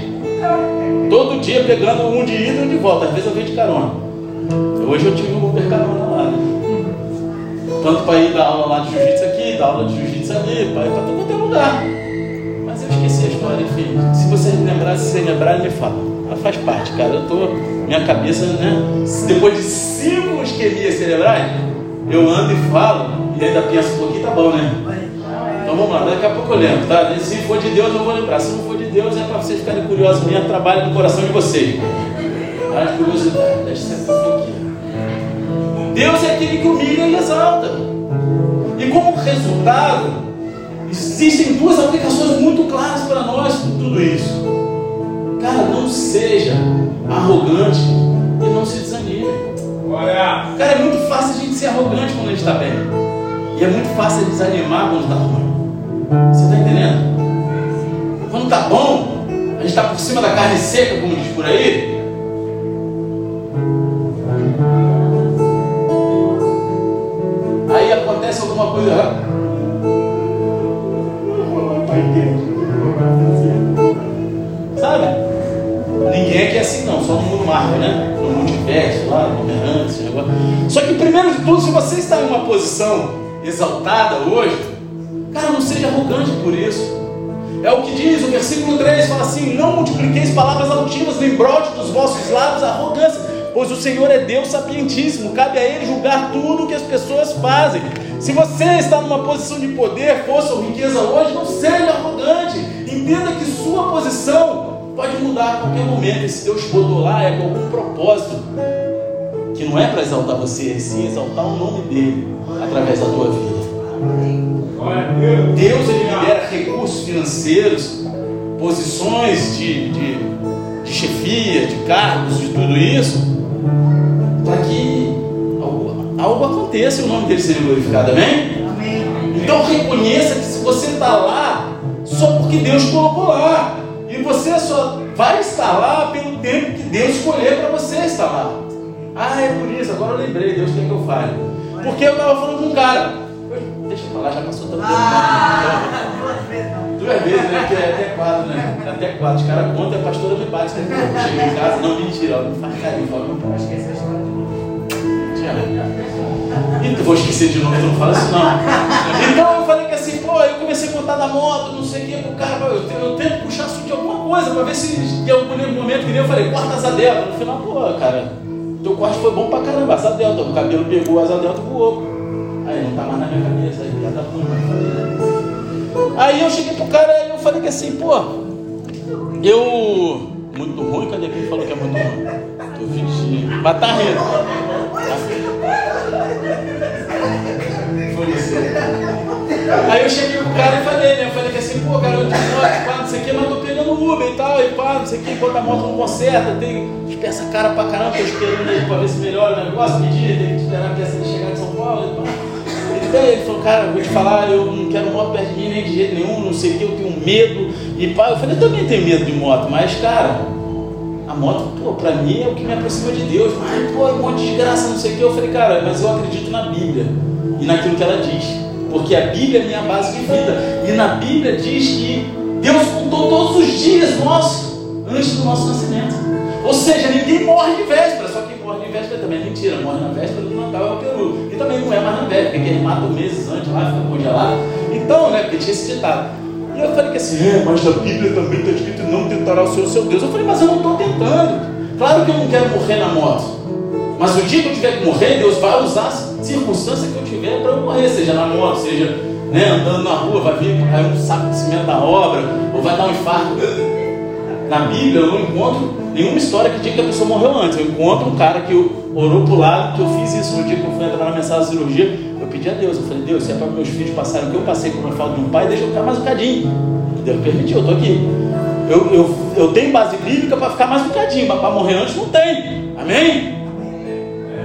Todo dia pegando um de ida e um de volta. Às vezes eu venho de carona. Hoje eu tive um Uber carona né? Tanto para ir dar aula lá de jiu-jitsu aqui, dar aula de jiu-jitsu ali, para ir para todo é lugar esqueci a história, enfim. Se você lembrar, se você lembrar, me fala. Ela faz parte, cara. Eu tô. Minha cabeça, né? Depois de cinco isquemias cerebrais, eu ando e falo, e ainda penso um pouquinho, tá bom, né? Então vamos lá, daqui a pouco eu lembro, tá? Se for de Deus, eu vou lembrar. Se não for de Deus, é para vocês ficarem curiosos mesmo, trabalho no coração de vocês. A curiosidade, deixa sempre aqui. Deus é aquele que humilha e exalta. E como resultado, Existem duas aplicações muito claras para nós com tudo isso. Cara, não seja arrogante e não se desanime. Cara, é muito fácil a gente ser arrogante quando a gente está bem. E é muito fácil desanimar quando está ruim. Você está entendendo? Quando está bom, a gente está por cima da carne seca, como diz por aí. Acontece alguma coisa Sabe? Ninguém aqui é assim não, só no mundo marca, né? No multiverso, lá, no esse negócio. Só que primeiro de tudo, se você está em uma posição exaltada hoje, cara, não seja arrogante por isso. É o que diz o versículo 3: fala assim: Não multipliqueis palavras altivas, nem brote dos vossos lábios arrogância, pois o Senhor é Deus sapientíssimo, cabe a Ele julgar tudo o que as pessoas fazem. Se você está numa posição de poder, força ou riqueza hoje, não seja arrogante. Entenda que sua posição pode mudar a qualquer momento. E se Deus botou lá, é com algum propósito. Que não é para exaltar você, é sim exaltar o nome dele através da tua vida. Deus ele libera recursos financeiros, posições de, de, de chefia, de cargos, de tudo isso, para que algo, algo aconteça e o nome dele seja glorificado, amém? Então reconheça que se você está lá, só porque Deus colocou lá. E você só vai estar lá pelo tempo que Deus escolher para você estar lá. Ah, é por isso, agora eu lembrei, Deus quer que eu fale. Porque eu estava falando com um cara. Deixa eu falar, já passou tanto tempo. Ah, duas vezes não. Né? Que é até quatro, né? Até quatro. Os caras contam, a pastora me bate. Né? Chega em casa, não, mentira, ela me faz carinho. Fala, não, Acho que essa história Ih, vou esquecer de novo, não fala isso não. Então eu falei que assim, pô, eu comecei a contar da moto, não sei o que, pro cara, eu, tento- eu tento puxar assunto de alguma coisa, pra ver se em algum momento que nem eu falei, corta asa delta. No final, pô, cara, teu corte foi bom pra caramba, asa delta, o cabelo pegou, asa delta voou. Aí não tá mais na minha cabeça, aí piada ruim, mas Aí eu cheguei pro cara e eu falei que assim, pô, eu. Muito ruim, cadê quem falou que é muito ruim? Tô fingindo. Mas tá rindo. Aí eu cheguei pro cara e falei, né? Eu falei que assim, pô, moto, pá, não sei o que, mas tô pegando Uber e tal, e pá, não sei o que, enquanto a moto não conserta, tem as peças cara pra caramba, tô esperando aí pra ver se melhora o negócio, pedir, tem que esperar a peça chegar de São Paulo e pá. Ele, daí, ele falou, cara, eu vou te falar, eu não quero moto perto de mim nem de jeito nenhum, não sei o que, eu tenho medo. E pá, eu falei, eu também tenho medo de moto, mas cara, a moto, pô, pra mim é o que me aproxima de Deus. Mas, pô, um monte de graça, não sei o que. Eu falei, cara, mas eu acredito na Bíblia e naquilo que ela diz. Porque a Bíblia é minha base de vida. E na Bíblia diz que Deus contou todos os dias nossos antes do nosso nascimento. Ou seja, ninguém morre de véspera. De véspera também é mentira. Morre na véspera do Natal é o peru. E também não é mais na véspera, porque eles matam meses antes lá, fica congelado. Então, né, porque tinha esse ditado. E eu falei que assim, é, mas na Bíblia também está escrito não tentará o Senhor seu Deus. Eu falei, mas eu não estou tentando. Claro que eu não quero morrer na moto. Mas o dia que eu tiver que morrer, Deus vai usar a circunstância que eu tiver para eu morrer, seja na moto, seja né, andando na rua, vai vir cair um saco de cimento da obra, ou vai dar um infarto. Na Bíblia eu não encontro nenhuma história que diga que a pessoa morreu antes. Eu encontro um cara que orou pro lado, que eu fiz isso no dia que eu fui entrar na mensagem de cirurgia. Eu pedi a Deus, eu falei, Deus, se é para meus filhos passarem o que eu passei com a falta de um pai, deixa eu ficar mais um cadinho. Deus permitiu, eu estou aqui. Eu, eu, eu tenho base bíblica para ficar mais um cadinho, mas para morrer antes não tem. Amém?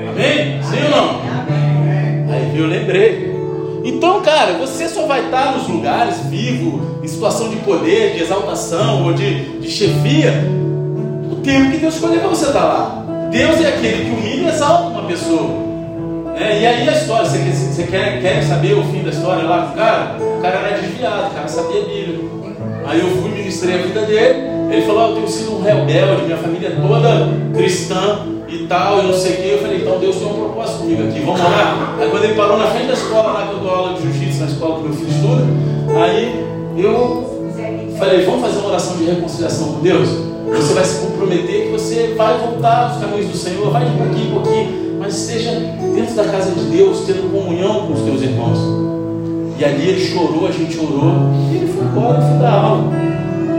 Amém? Sim ou não? Aí eu lembrei. Então, cara, você só vai estar nos lugares vivo, em situação de poder, de exaltação ou de, de chefia, tempo que Deus escolher para você estar lá. Deus é aquele que humilha e exalta uma pessoa. É, e aí a história, você, quer- você quer, quer saber o fim da história lá do cara? O cara era desviado, o cara sabia a Bíblia. Aí eu fui, ministrei a vida dele. Ele falou: "Ó, Eu tenho sido um rebelde, minha família é toda cristã e tal, e não sei o que. Eu falei: Então Deus tem um propósito comigo aqui, vamos orar. Aí quando ele parou na frente da escola lá que eu dou aula de jiu-jitsu, na escola que meu filho estuda, aí eu falei: Vamos fazer uma oração de reconciliação com Deus? Você vai se comprometer que você vai voltar aos caminhos do Senhor, vai de pouquinho em pouquinho, mas esteja dentro da casa de Deus, tendo comunhão com os teus irmãos. E ali ele chorou, a gente orou, e ele foi embora, eu fui dar aula.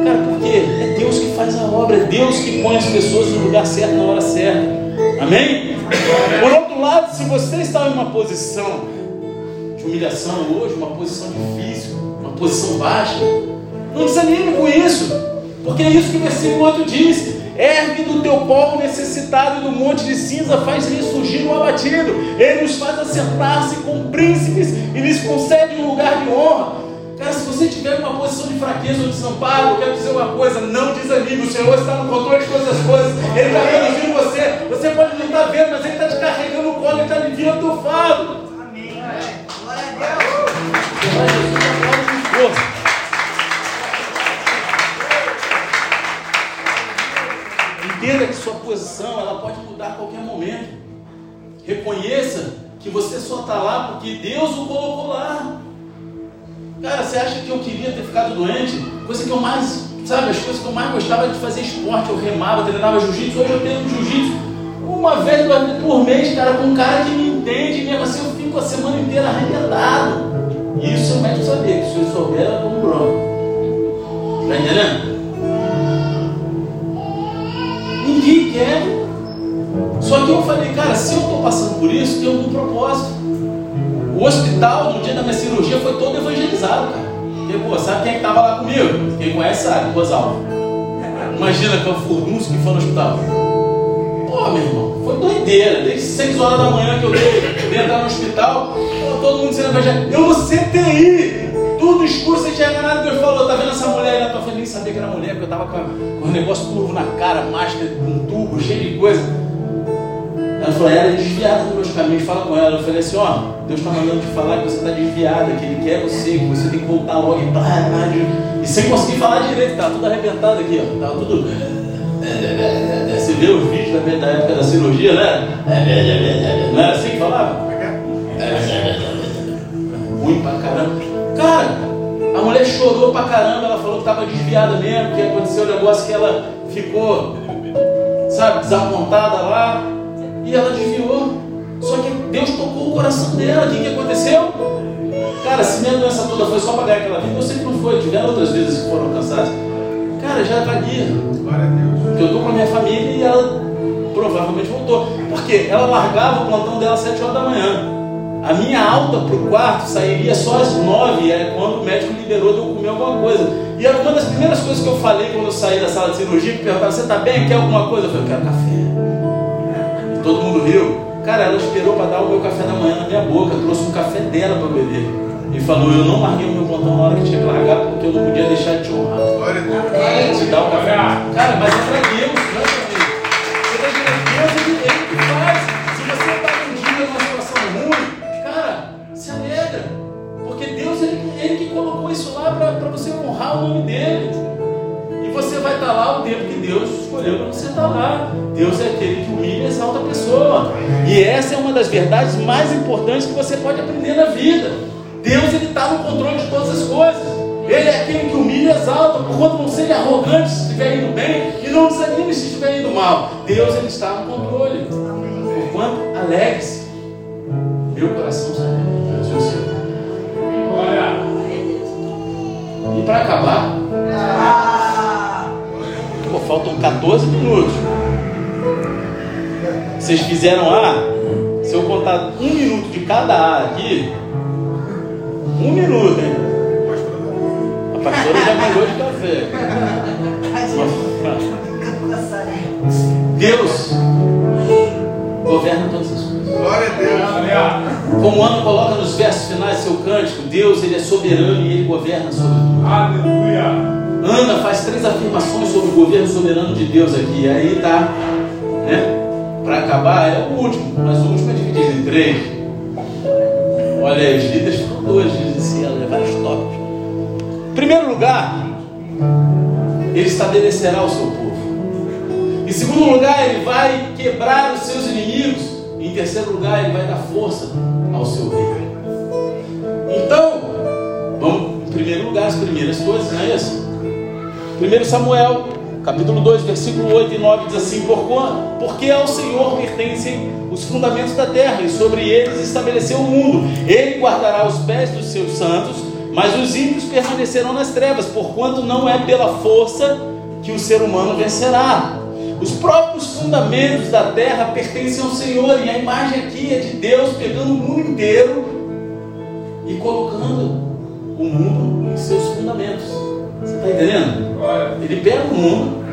Cara, por quê? É Deus que faz a obra, é Deus que põe as pessoas no lugar certo na hora certa. Amém? Por outro lado, se você está em uma posição de humilhação hoje, uma posição difícil, uma posição baixa, não desanime com isso, porque é isso que o versículo 8 diz. Ergue do teu povo necessitado e do monte de cinza faz ressurgir o abatido. Ele nos faz assentar-se com príncipes e lhes concede um lugar de honra. Cara, se você tiver uma posição de fraqueza ou de desamparo, eu quero dizer uma coisa: não desanime. O Senhor está no controle de todas as coisas. Ele está conduzindo você. Você pode não estar vendo, mas Ele está te carregando o colo, Ele está aliviando o teu fardo. Amém. Glória a Deus. Entenda que sua posição ela pode mudar a qualquer momento. Reconheça que você só está lá porque Deus o colocou lá. Cara, você acha que eu queria ter ficado doente? Coisa que eu mais, sabe, as coisas que eu mais gostava de fazer esporte, eu remava, treinava jiu-jitsu, hoje eu tenho jiu-jitsu. Uma vez, por mês, cara, com um cara que me entende, mesmo assim eu fico a semana inteira arrebentado. Isso o médico sabia, que se eu souber, era como bronco. Tá entendendo? Quer. Só que eu falei, cara, se eu estou passando por isso, tem algum propósito. O hospital, no dia da minha cirurgia, foi todo evangelizado, cara. Porque, pô, sabe quem é estava lá comigo? Quem conhece sabe, Rosalvo. Imagina que é o furdunço que foi no hospital. Pô, meu irmão, foi doideira. Desde 6 horas da manhã que eu dei entrar no hospital, todo mundo sendo evangelizado. Eu no CTI, tudo escuro, sem enxergar nada. Deus falou, tá vendo essa mulher aí na tua frente? Nem sabia que era mulher, porque eu tava com, com um negócio turvo na cara, máscara, um tubo, cheio de coisa. Ela falou, ela é desviada dos meus caminhos, fala com ela. Eu falei assim, ó, Deus está mandando te falar que você está desviada, que Ele quer você, que você tem que voltar logo e blá, blá, E sem conseguir falar direito, tá tudo arrebentado aqui, ó. Tava tudo. Você vê os vídeos da, da época da cirurgia, né? Não era assim que falava? Ruim pra caramba. Cara, a mulher chorou pra caramba, ela falou que estava desviada mesmo, que aconteceu um negócio que ela ficou, sabe, desapontada lá. E ela desviou. Só que Deus tocou o coração dela. O que, que aconteceu? Cara, se minha doença toda foi só para ganhar aquela vida, eu sei que não foi. Tiveram outras vezes que foram alcançadas. Cara, já valia. Glória a Deus. Porque eu estou com a minha família e ela provavelmente voltou. Porque ela largava o plantão dela às 7 horas da manhã. A minha alta para o quarto sairia só às 9, é quando o médico liberou de eu comer alguma coisa. E era uma das primeiras coisas que eu falei quando eu saí da sala de cirurgia, que perguntava, você está bem? Quer alguma coisa? Eu falei, eu quero café. E todo mundo riu. Cara, ela esperou para dar o meu café da manhã na minha boca, trouxe um café dela para beber. E falou, eu não larguei o meu plantão na hora que tinha que largar, porque eu não podia deixar de te honrar. Glória a Deus. Te dar o café. Cara, mas é para o nome dele. E você vai estar lá o tempo que Deus escolheu para você estar lá. Deus é aquele que humilha e exalta a pessoa. E essa é uma das verdades mais importantes que você pode aprender na vida. Deus ele está no controle de todas as coisas. Ele é aquele que humilha e exalta, porquanto não seja arrogante se estiver indo bem e não desanime se estiver indo mal. Deus ele está no controle. Porquanto alegre-se. Meu coração está E para acabar, pô, faltam 14 minutos. Vocês fizeram A? Se eu contar um minuto de cada A aqui, um minuto, hein? A pastora já mandou de café. Deus governa todas as coisas. Glória a Deus. Como o ano coloca nos versos finais do seu cântico, Deus ele é soberano e ele governa sobre tudo. Aleluia. Ana faz três afirmações sobre o governo soberano de Deus aqui. Aí tá, né? Para acabar, é o último, mas o último é dividido em três. Olha aí, os líderes foram dois, dizem assim, vários tópicos. Em primeiro lugar, ele estabelecerá o seu povo. Em segundo lugar, ele vai quebrar os seus inimigos. Em terceiro lugar, ele vai dar força ao seu rei. Então, vamos em primeiro lugar as primeiras coisas, não é isso? 1 Samuel, capítulo 2, versículo 8 e 9 diz assim: Porque ao Senhor pertencem os fundamentos da terra, e sobre eles estabeleceu o mundo. Ele guardará os pés dos seus santos, mas os ímpios permanecerão nas trevas, porquanto não é pela força que o ser humano vencerá. Os próprios fundamentos da terra pertencem ao Senhor, e a imagem aqui é de Deus pegando o mundo inteiro e colocando o mundo em seus fundamentos. Você está entendendo? Ele pega o mundo,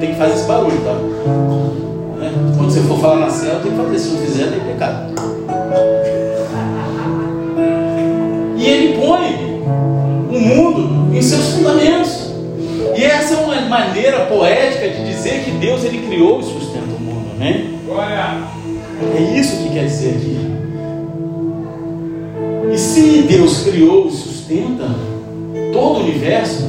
tem que fazer esse barulho, tá? Né? Quando você for falar na cela, tem que fazer. Se não fizer, tem pecado. E ele põe o mundo em seus fundamentos. E essa é uma maneira poética de dizer que Deus ele criou e sustenta o mundo, né? É isso que quer dizer aqui. E se Deus criou e sustenta todo o universo,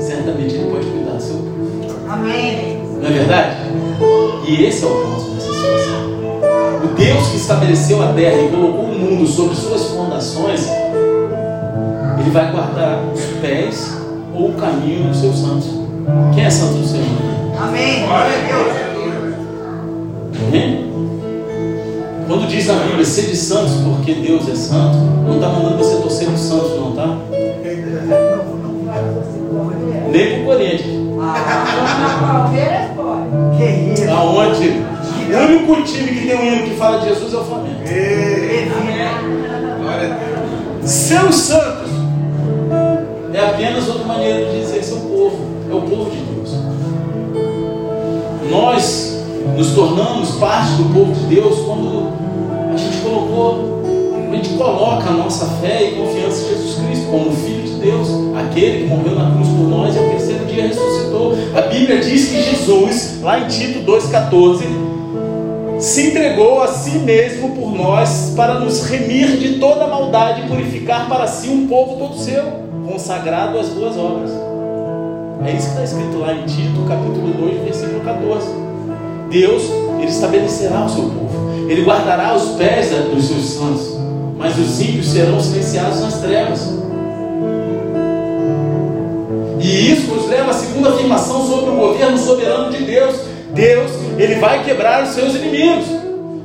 certamente Ele pode cuidar do seu povo. Amém. Não é verdade? E esse é o ponto dessa situação. O Deus que estabeleceu a terra e colocou o mundo sobre suas fundações, Ele vai guardar os pés ou o caminho dos seus santos. Quem é santo do Senhor? Amém. Glória a Deus. Amém? Quando diz na Bíblia, sede santos porque Deus é santo, não está mandando você torcer para os santos, não, tá? Nem para o Corinthians. Isso. Aonde o único time que tem um hino que fala de Jesus é o Flamengo. Seus santos é apenas outra maneira de dizer seu povo. É o povo de Deus. Nós nos tornamos parte do povo de Deus quando a gente colocou, a gente coloca a nossa fé e confiança em Jesus Cristo como Filho de Deus, aquele que morreu na cruz por nós e ao terceiro dia ressuscitou. A Bíblia diz que Jesus, lá em Tito 2,14, se entregou a si mesmo por nós para nos remir de toda maldade e purificar para si um povo todo seu, consagrado às boas obras. É isso que está escrito lá em Tito, capítulo 2, versículo 14. Deus, Ele estabelecerá o seu povo, Ele guardará os pés dos seus santos, mas os ímpios serão silenciados nas trevas. E isso nos leva à segunda afirmação sobre o governo soberano de Deus. Deus, ele vai quebrar os seus inimigos.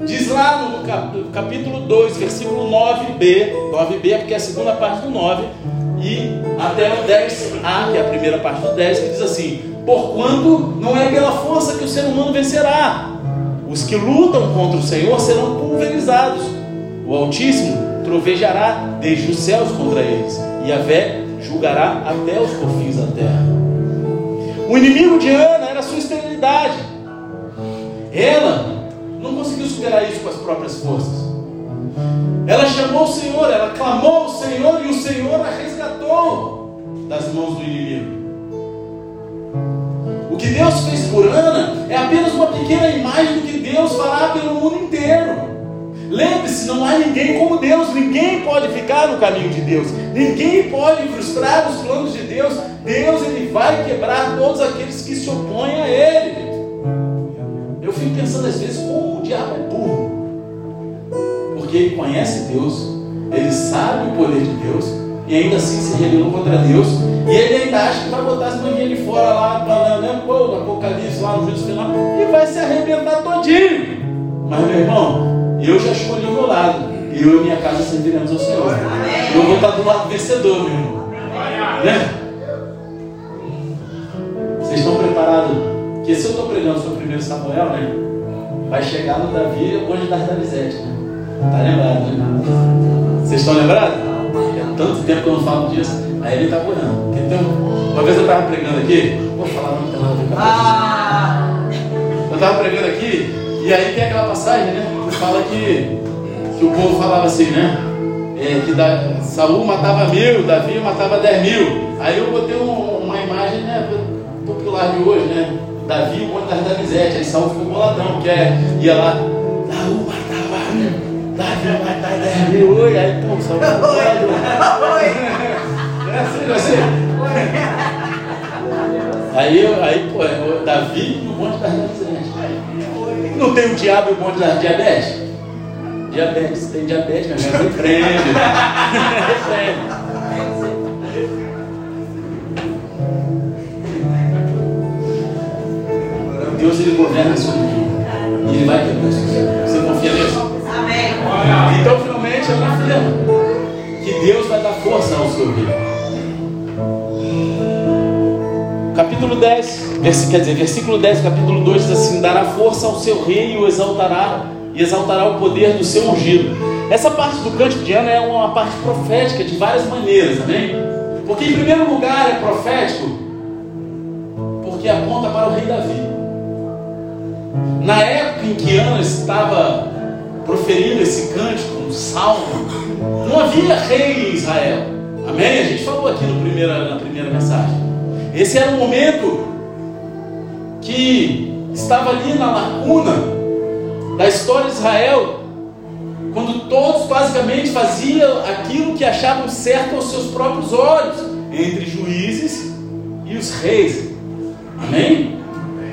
Diz lá no cap- capítulo 2, versículo 9b. 9b é porque é a segunda parte do 9. E até o 10a, que é a primeira parte do 10, que diz assim: Porquanto não é pela força que o ser humano vencerá. Os que lutam contra o Senhor serão pulverizados. O Altíssimo trovejará desde os céus contra eles, e a vé julgará até os confins da terra. O inimigo de Ana era sua esterilidade. Ela não conseguiu superar isso com as próprias forças. Ela chamou o Senhor, ela clamou ao Senhor e o Senhor a resgatou das mãos do inimigo. O que Deus fez por Ana é apenas uma pequena imagem do que Deus fará pelo mundo inteiro. Lembre-se, não há ninguém como Deus, ninguém pode ficar no caminho de Deus, ninguém pode frustrar os planos de Deus. Deus ele vai quebrar todos aqueles que se opõem a Ele. Eu fico pensando às vezes como o diabo é burro, porque ele conhece Deus, ele sabe o poder de Deus e ainda assim se rebelou contra Deus. E ele ainda acha que vai botar as manguinhas de fora lá, né, pô, no Apocalipse, lá no juízo final, e vai se arrebentar todinho. Mas meu irmão, eu já escolhi o meu lado. Eu e minha casa serviremos ao Senhor. Eu vou estar do lado vencedor, meu irmão. Né? Vocês estão preparados? Porque se eu estou pregando sobre o primeiro Samuel, né? Vai chegar no Davi hoje das Davisete, né? Tá lembrado, né? Vocês estão lembrados? É tanto tempo que eu não falo disso. Aí ele tá tem um- Uma vez eu estava pregando aqui, vou falar não tem nada a ver com Ah, eu estava pregando aqui, e aí tem aquela passagem, né? Que fala que, que o povo falava assim, né? É, que da, Saul matava mil, Davi matava dez mil. Aí eu botei um- uma imagem né, popular de hoje, né? Davi, o monte das Davizete. Aí Saul ficou boladão, porque é, ia lá, Saul matava Davi matava dez mil. Oi, aí pô, Saul ficou boladão. É assim, é assim? Aí, eu- aí pô, é o Davi e o monte das Davizete. Não tem o diabo e o bonde da diabetes? Diabetes, tem diabetes, mas repreende. repreende. Deus ele governa sobre tudo. E ele vai quebrar isso. Você confia nisso? amém. Então finalmente eu afirmo que Deus vai dar força ao seu rei. Capítulo 10, vers- quer dizer, versículo 10, capítulo 2 diz assim: dará força ao seu rei e o exaltará, e exaltará o poder do seu ungido. Essa parte do cântico de Ana é uma parte profética de várias maneiras, amém? Porque em primeiro lugar é profético, porque aponta para o rei Davi. Na época em que Ana estava proferindo esse cântico, um salmo, não havia rei em Israel. Amém? A gente falou aqui no primeira, na primeira mensagem. Esse era um momento que estava ali na lacuna da história de Israel, quando todos basicamente faziam aquilo que achavam certo aos seus próprios olhos, entre juízes e os reis. Amém?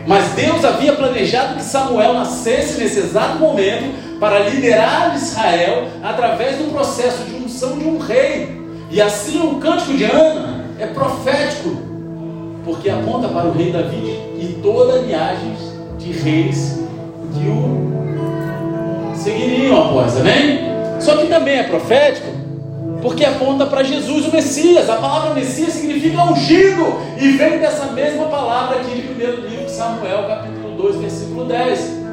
Mas Deus havia planejado que Samuel nascesse nesse exato momento para liderar Israel através do processo de unção de um rei. E assim o cântico de Ana é profético, porque aponta para o rei Davi e toda a linhagem de reis que o seguiriam após, amém? Só que também é profético porque aponta para Jesus, o Messias. A palavra Messias significa ungido e vem dessa mesma palavra aqui de primeiro livro de Samuel, capítulo 2, versículo 10.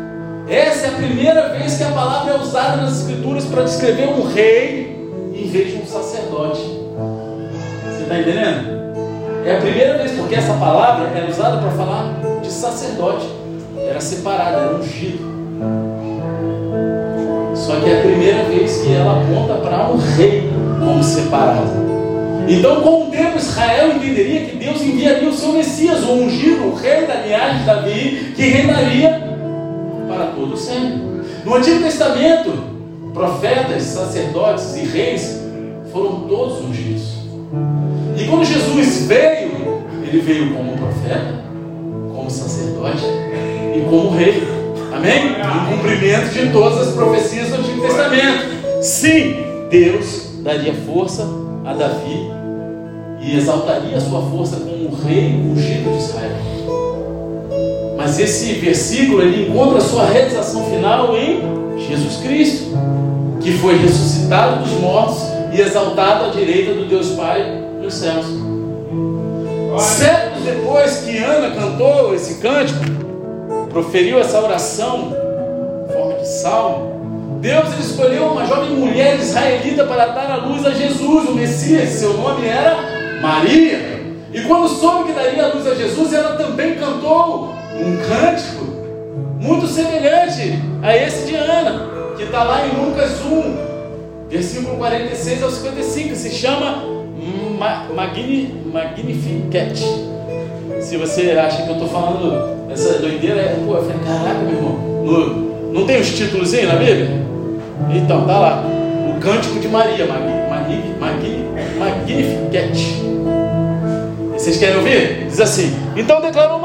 Essa é a primeira vez que a palavra é usada nas Escrituras para descrever um rei em vez de um sacerdote. Você está entendendo? É a primeira vez, porque essa palavra era usada para falar de sacerdote, era separada, era ungido. Só que é a primeira vez que ela aponta para um rei como separado. Então, com o tempo, Israel entenderia que Deus enviaria o seu Messias, o ungido, o rei da linhagem de Davi, que reinaria para todo sempre. No Antigo Testamento, profetas, sacerdotes e reis foram todos ungidos. E quando Jesus veio, ele veio como profeta, como sacerdote e como rei. Amém? Em cumprimento de todas as profecias do Antigo Testamento. Sim, Deus daria força a Davi e exaltaria a sua força como rei ungido de Israel. Mas esse versículo ele encontra a sua realização final em Jesus Cristo, que foi ressuscitado dos mortos e exaltado à direita do Deus Pai nos céus. Séculos depois que Ana cantou esse cântico, proferiu essa oração em forma de salmo, Deus escolheu uma jovem mulher israelita para dar à luz a Jesus, o Messias. Seu nome era Maria. E quando soube que daria a luz a Jesus, ela também cantou um cântico muito semelhante a esse de Ana, que está lá em Lucas 1, versículo 46 ao 55, que se chama Magni, Magnificat. Se você acha que eu estou falando essa doideira, é, pô, eu falei, caraca, meu irmão, no, não tem os títulos aí na Bíblia? Então, tá lá. O cântico de Maria, Magnificat. Vocês querem ouvir? Diz assim: Então declarou Maria: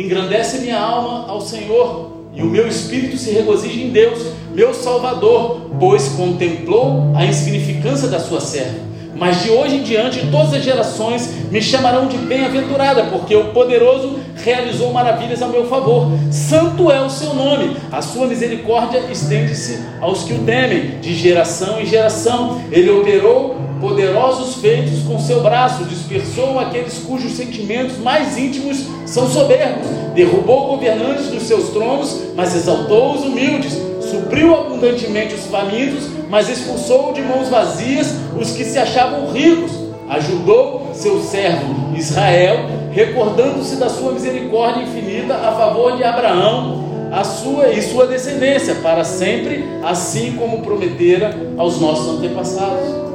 Engrandece minha alma ao Senhor, e o meu espírito se regozija em Deus, meu Salvador, pois contemplou a insignificância da sua serva. Mas de hoje em diante todas as gerações me chamarão de bem-aventurada, porque o poderoso realizou maravilhas a meu favor. Santo é o seu nome, a sua misericórdia estende-se aos que o temem, de geração em geração. Ele operou poderosos feitos com seu braço, dispersou aqueles cujos sentimentos mais íntimos são soberbos, derrubou governantes dos seus tronos, mas exaltou os humildes, supriu abundantemente os famintos mas expulsou de mãos vazias os que se achavam ricos. Ajudou seu servo Israel, recordando-se da sua misericórdia infinita a favor de Abraão, a sua e sua descendência para sempre, assim como prometera aos nossos antepassados.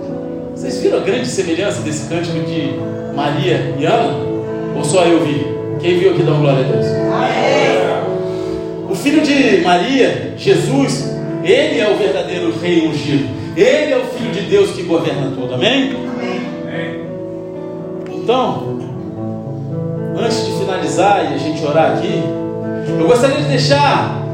Vocês viram a grande semelhança desse cântico de Maria e Ana? Ou só eu vi? Quem viu aqui dá uma glória a Deus? O filho de Maria, Jesus, ele é o verdadeiro rei ungido. Ele é o Filho de Deus que governa tudo. Amém. Então, antes de finalizar e a gente orar aqui, eu gostaria de deixar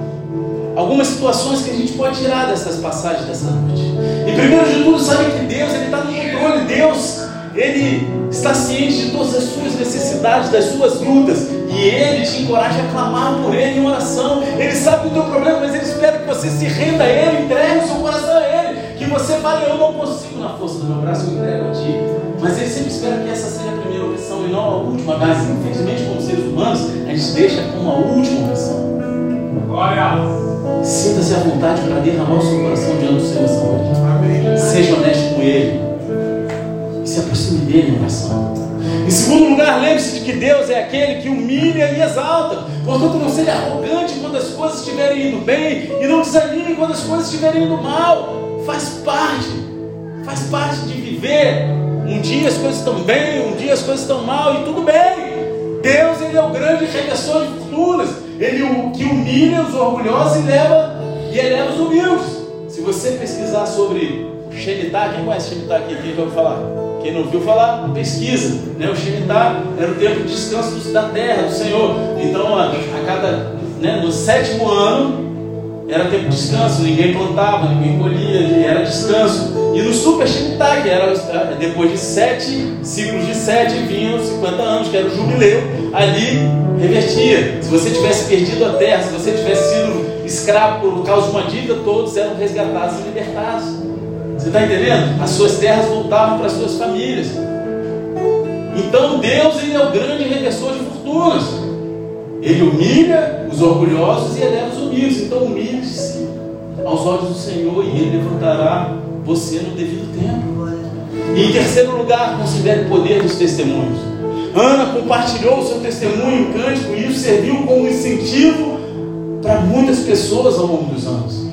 algumas situações que a gente pode tirar dessas passagens dessa noite. E primeiro de tudo, sabe que Deus ele está no controle. Deus ele está ciente de todas as suas necessidades, das suas lutas, e Ele te encoraja a clamar por Ele em oração. Ele sabe do teu problema, mas Ele espera que você se renda a Ele, entregue o seu coração a Ele, que você fale, eu não consigo na força do meu braço, eu entrego a Ti. Mas Ele sempre espera que essa seja a primeira opção e não a última, mas infelizmente como seres humanos, a gente deixa como a última opção. Glória! Sinta-se à vontade para derramar o seu coração diante do Senhor essa noite. Seja honesto com Ele se aproxime dele em oração. Em segundo lugar, lembre-se de que Deus é aquele que humilha e exalta. Portanto, não seja arrogante quando as coisas estiverem indo bem e não desanime quando as coisas estiverem indo mal. Faz parte, faz parte de viver. Um dia as coisas estão bem, um dia as coisas estão mal e tudo bem. Deus ele é o grande regressor de fortunas. Ele o que humilha os orgulhosos e leva e eleva os humildes. Se você pesquisar sobre Shemitah, quem conhece Shemitah aqui? Quem já ouviu falar? Quem não viu falar, pesquisa. Né? O Shemitah era o tempo de descanso da terra, do Senhor. Então, a, a cada, né, no sétimo ano, era tempo de descanso, ninguém plantava, ninguém colhia, era descanso. E no Super Shemitah, que era é, depois de sete ciclos de sete, vinham 50 anos, que era o jubileu, ali revertia. Se você tivesse perdido a terra, se você tivesse sido escravo por causa de uma dívida, todos eram resgatados e libertados. Você está entendendo? As suas terras voltavam para as suas famílias. Então Deus ele é o grande reversor de fortunas. Ele humilha os orgulhosos e eleva os humildes. Então humilhe-se aos olhos do Senhor e Ele levantará você no devido tempo. E em terceiro lugar, considere o poder dos testemunhos. Ana compartilhou o seu testemunho em cântico e isso serviu como incentivo para muitas pessoas ao longo dos anos.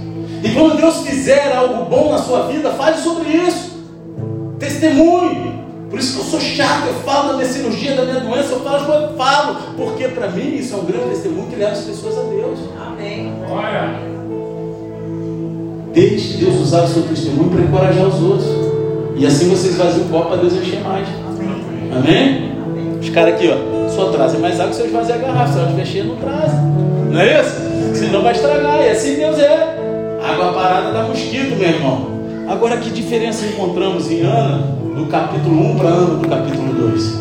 E quando Deus fizer algo bom na sua vida, fale sobre isso. Testemunhe. Por isso que eu sou chato, eu falo da minha cirurgia, da minha doença, eu falo, eu falo, porque para mim isso é um grande testemunho que leva as pessoas a Deus. Amém. Olha. Deixe Deus usar o seu testemunho para encorajar os outros. E assim você esvazia o copo para Deus encher mais. Amém. Amém? Os caras aqui, ó, só trazem mais água se eu esvaziar a garrafa. Se ela estiver cheia, não trazem. Não é isso? Senão vai estragar. E assim Deus é. Água parada dá mosquito, meu irmão. Agora, que diferença encontramos em Ana, do capítulo 1 para Ana, do capítulo 2?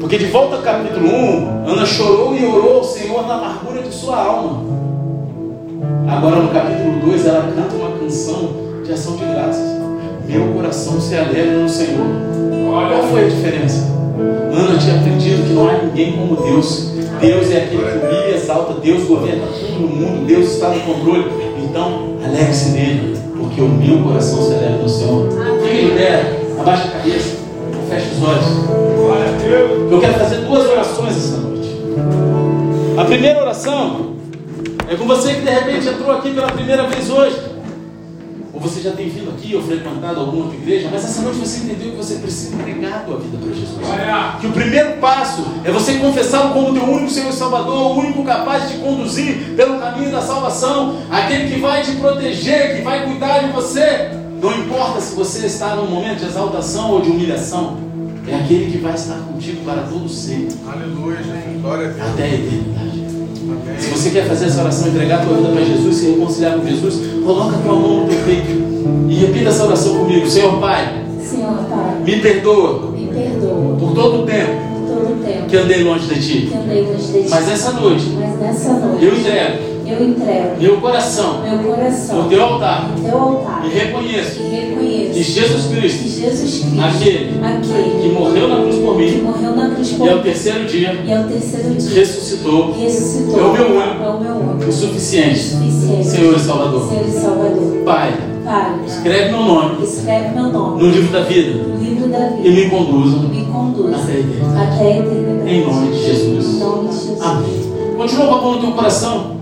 Porque de volta ao capítulo 1, Ana chorou e orou ao Senhor na amargura de sua alma. Agora, no capítulo 2, ela canta uma canção de ação de graças. Meu coração se alegra no Senhor. Qual foi a diferença? Ana tinha aprendido que não há ninguém como Deus. Deus é aquele que humilha e exalta. Deus governa tudo no mundo. Deus está no controle. Então, alegre-se nele, porque o meu coração se alegra no Senhor. Quem dera, abaixa a cabeça, fecha os olhos. Eu quero fazer duas orações essa noite. A primeira oração é com você que de repente entrou aqui pela primeira vez hoje. Você já tem vindo aqui ou frequentado alguma outra igreja, mas essa noite você entendeu que você precisa entregar a tua vida para Jesus. Que o primeiro passo é você confessá-lo como teu único Senhor e Salvador, o único capaz de te conduzir pelo caminho da salvação, aquele que vai te proteger, que vai cuidar de você. Não importa se você está num momento de exaltação ou de humilhação, é aquele que vai estar contigo para todo sempre, Aleluia, Jesus. Glória a Deus. até a eternidade. Se você quer fazer essa oração, entregar a tua vida para Jesus, se reconciliar com Jesus, coloca a tua mão no teu peito e repita essa oração comigo. Senhor Pai, Senhor Pai, me perdoa me perdoa por todo o tempo por todo o tempo que andei longe de Ti. que andei longe de ti. Mas essa noite, Mas nessa noite eu entrego eu entrego meu coração meu coração no Teu altar no teu altar e reconheço e reconheço que Jesus Cristo, Jesus Cristo, aquele aquele que morreu na cruz por mim cruz por e ao dia e ao terceiro dia ressuscitou, ressuscitou, é o meu único, o suficiente, suficiente, Senhor e Salvador. Senhor e Salvador. Pai, Pai, escreve meu nome escreve meu nome no livro da vida livro da e vida me conduza e me conduz até a eternidade. até a eternidade. Em nome de Em Jesus. nome de Jesus. Amém. Continua com a mão no teu coração.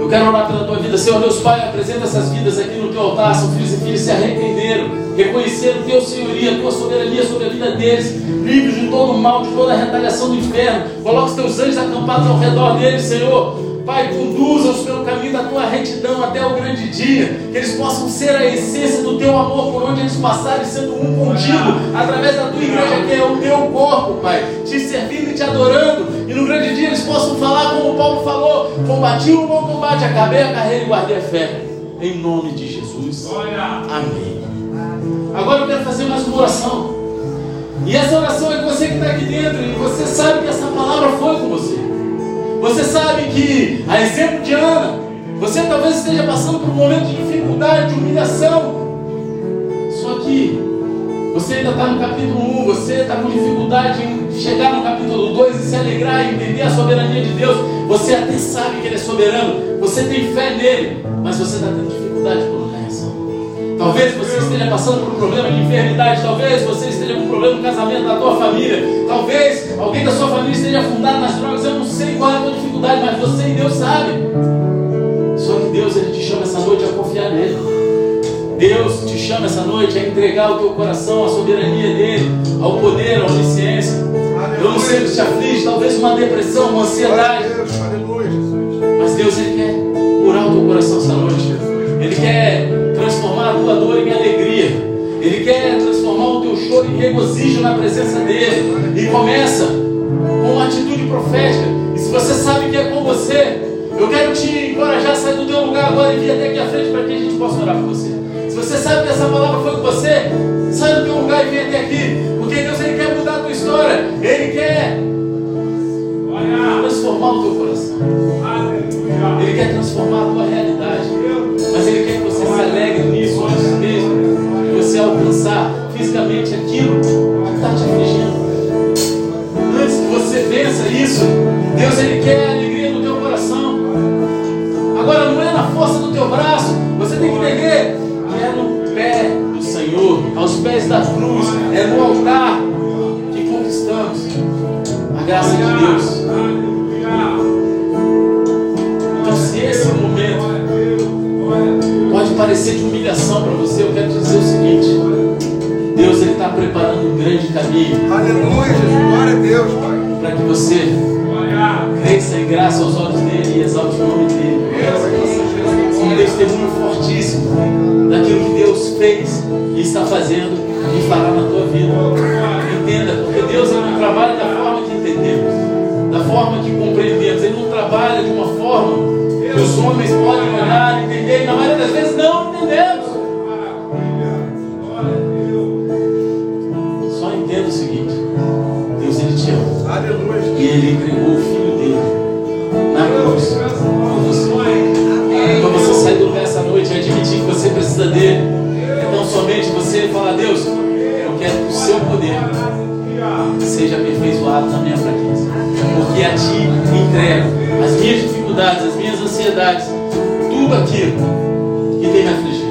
Eu quero orar pela tua vida. Senhor Deus Pai, apresenta essas vidas aqui no teu altar. São filhos e filhas se arrependeram, reconheceram teu senhoria, tua soberania sobre a vida deles, livres de todo o mal, de toda a retaliação do inferno. Coloca os teus anjos acampados ao redor deles, Senhor. Pai, conduza-os pelo caminho da tua retidão até o grande dia, que eles possam ser a essência do teu amor por onde eles passarem, sendo um contigo, através da tua igreja, que é o teu corpo, Pai, te servindo e te adorando, e no grande dia eles possam falar como Paulo falou: combati o bom combate, acabei a carreira e guardei a fé, em nome de Jesus. Amém. Agora eu quero fazer mais uma oração. E essa oração é com você que está aqui dentro. E você sabe que essa palavra foi com você. Você sabe que, a exemplo de Ana, você talvez esteja passando por um momento de dificuldade, de humilhação. Só que você ainda está no capítulo 1, você está com dificuldade em chegar no capítulo 2 e se alegrar e entender a soberania de Deus. Você até sabe que Ele é soberano, você tem fé nele, mas você está tendo dificuldade de colocar em ação. Talvez você esteja passando por um problema de enfermidade, talvez você esteja com um problema no casamento da tua família, talvez alguém da sua família esteja afundado nas drogas. Eu não sei qual é a tua dificuldade, mas você e Deus sabe. Só que Deus ele te chama essa noite a confiar nele. Deus te chama essa noite a entregar o teu coração à soberania dele, ao poder, à onisciência. Eu não sei o que te aflige, talvez uma depressão, uma ansiedade. Mas Deus ele quer curar o teu coração essa noite. Ele quer tua dor em alegria. Ele quer transformar o teu choro em sujo na presença dele e começa com uma atitude profética. E se você sabe que é com você, eu quero te encorajar a sair do teu lugar agora e vir até aqui à frente para que a gente possa orar por você. Se você sabe que essa palavra foi com você, sai do teu lugar e vem até aqui. Porque Deus ele quer mudar a tua história. Ele quer transformar o teu coração. Ele quer transformar a tua realidade. Fisicamente aquilo que está te afligindo. Antes que você vença isso, Deus Ele quer alegria do teu coração. Agora não é na força do teu braço, você tem que entender que é no pé do Senhor, aos pés da cruz, é no altar que conquistamos a graça de Deus. Então, se esse momento pode parecer de humilhação para preparando um grande caminho Aleluia, Jesus. Glória a Deus, Pai. para que você cresça em graça aos olhos dele e exalte o nome dele. Um testemunho fortíssimo daquilo que Deus fez e está fazendo e fará na tua vida. Entenda, porque Deus não trabalha da forma que entendemos, da forma que compreendemos. Ele não trabalha de uma forma que os homens podem olhar, entender, e na maioria das vezes admitir que você precisa dele. Então somente você fala, Deus, eu quero que o seu poder seja aperfeiçoado na minha fraqueza. Porque a ti entrego as minhas dificuldades, as minhas ansiedades, tudo aquilo que tem me afligido.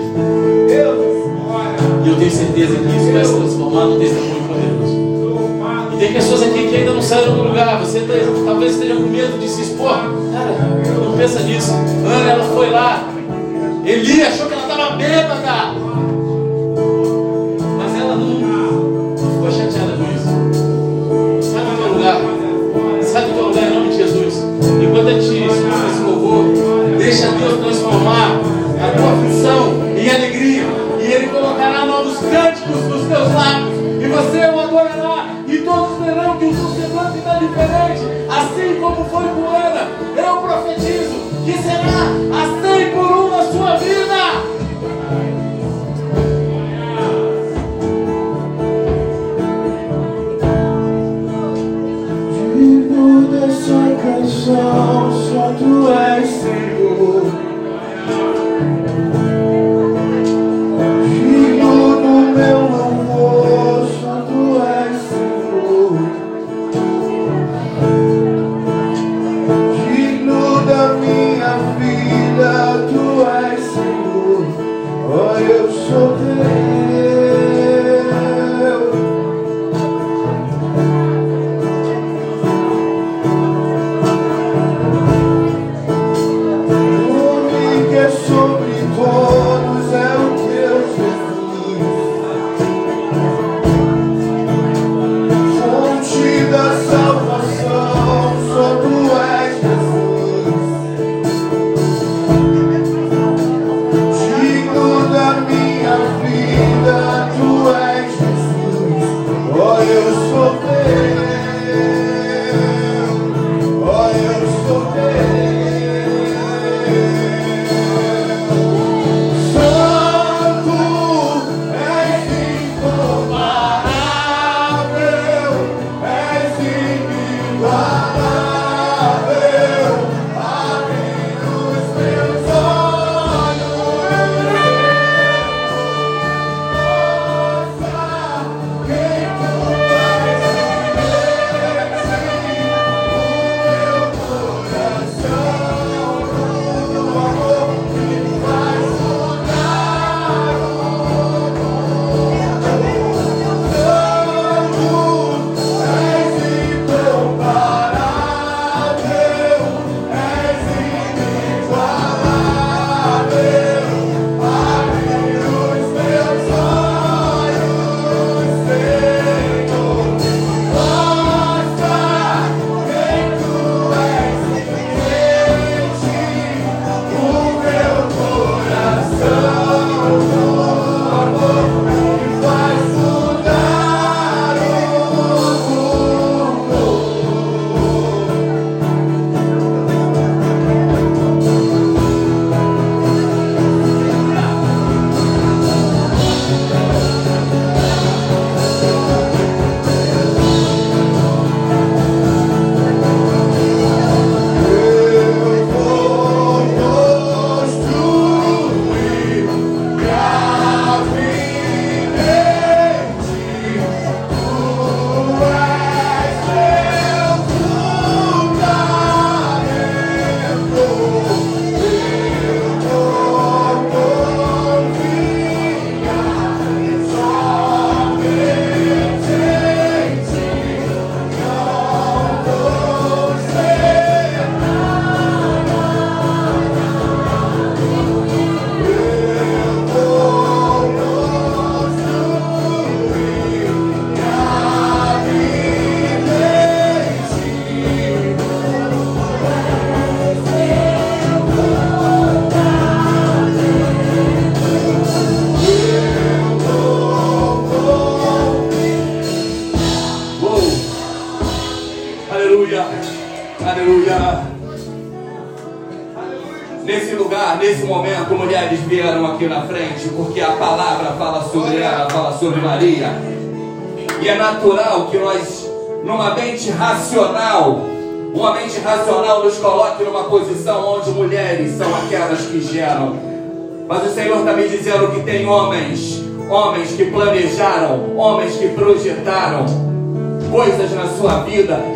E eu tenho certeza que isso vai se transformar num testemunho poderoso. E tem pessoas aqui que ainda não saíram do lugar. Você talvez esteja com medo de se expor. Cara, não pensa nisso. Ana, ela foi lá. Eli achou que ela estava bêbada. Canção, só tu és Senhor.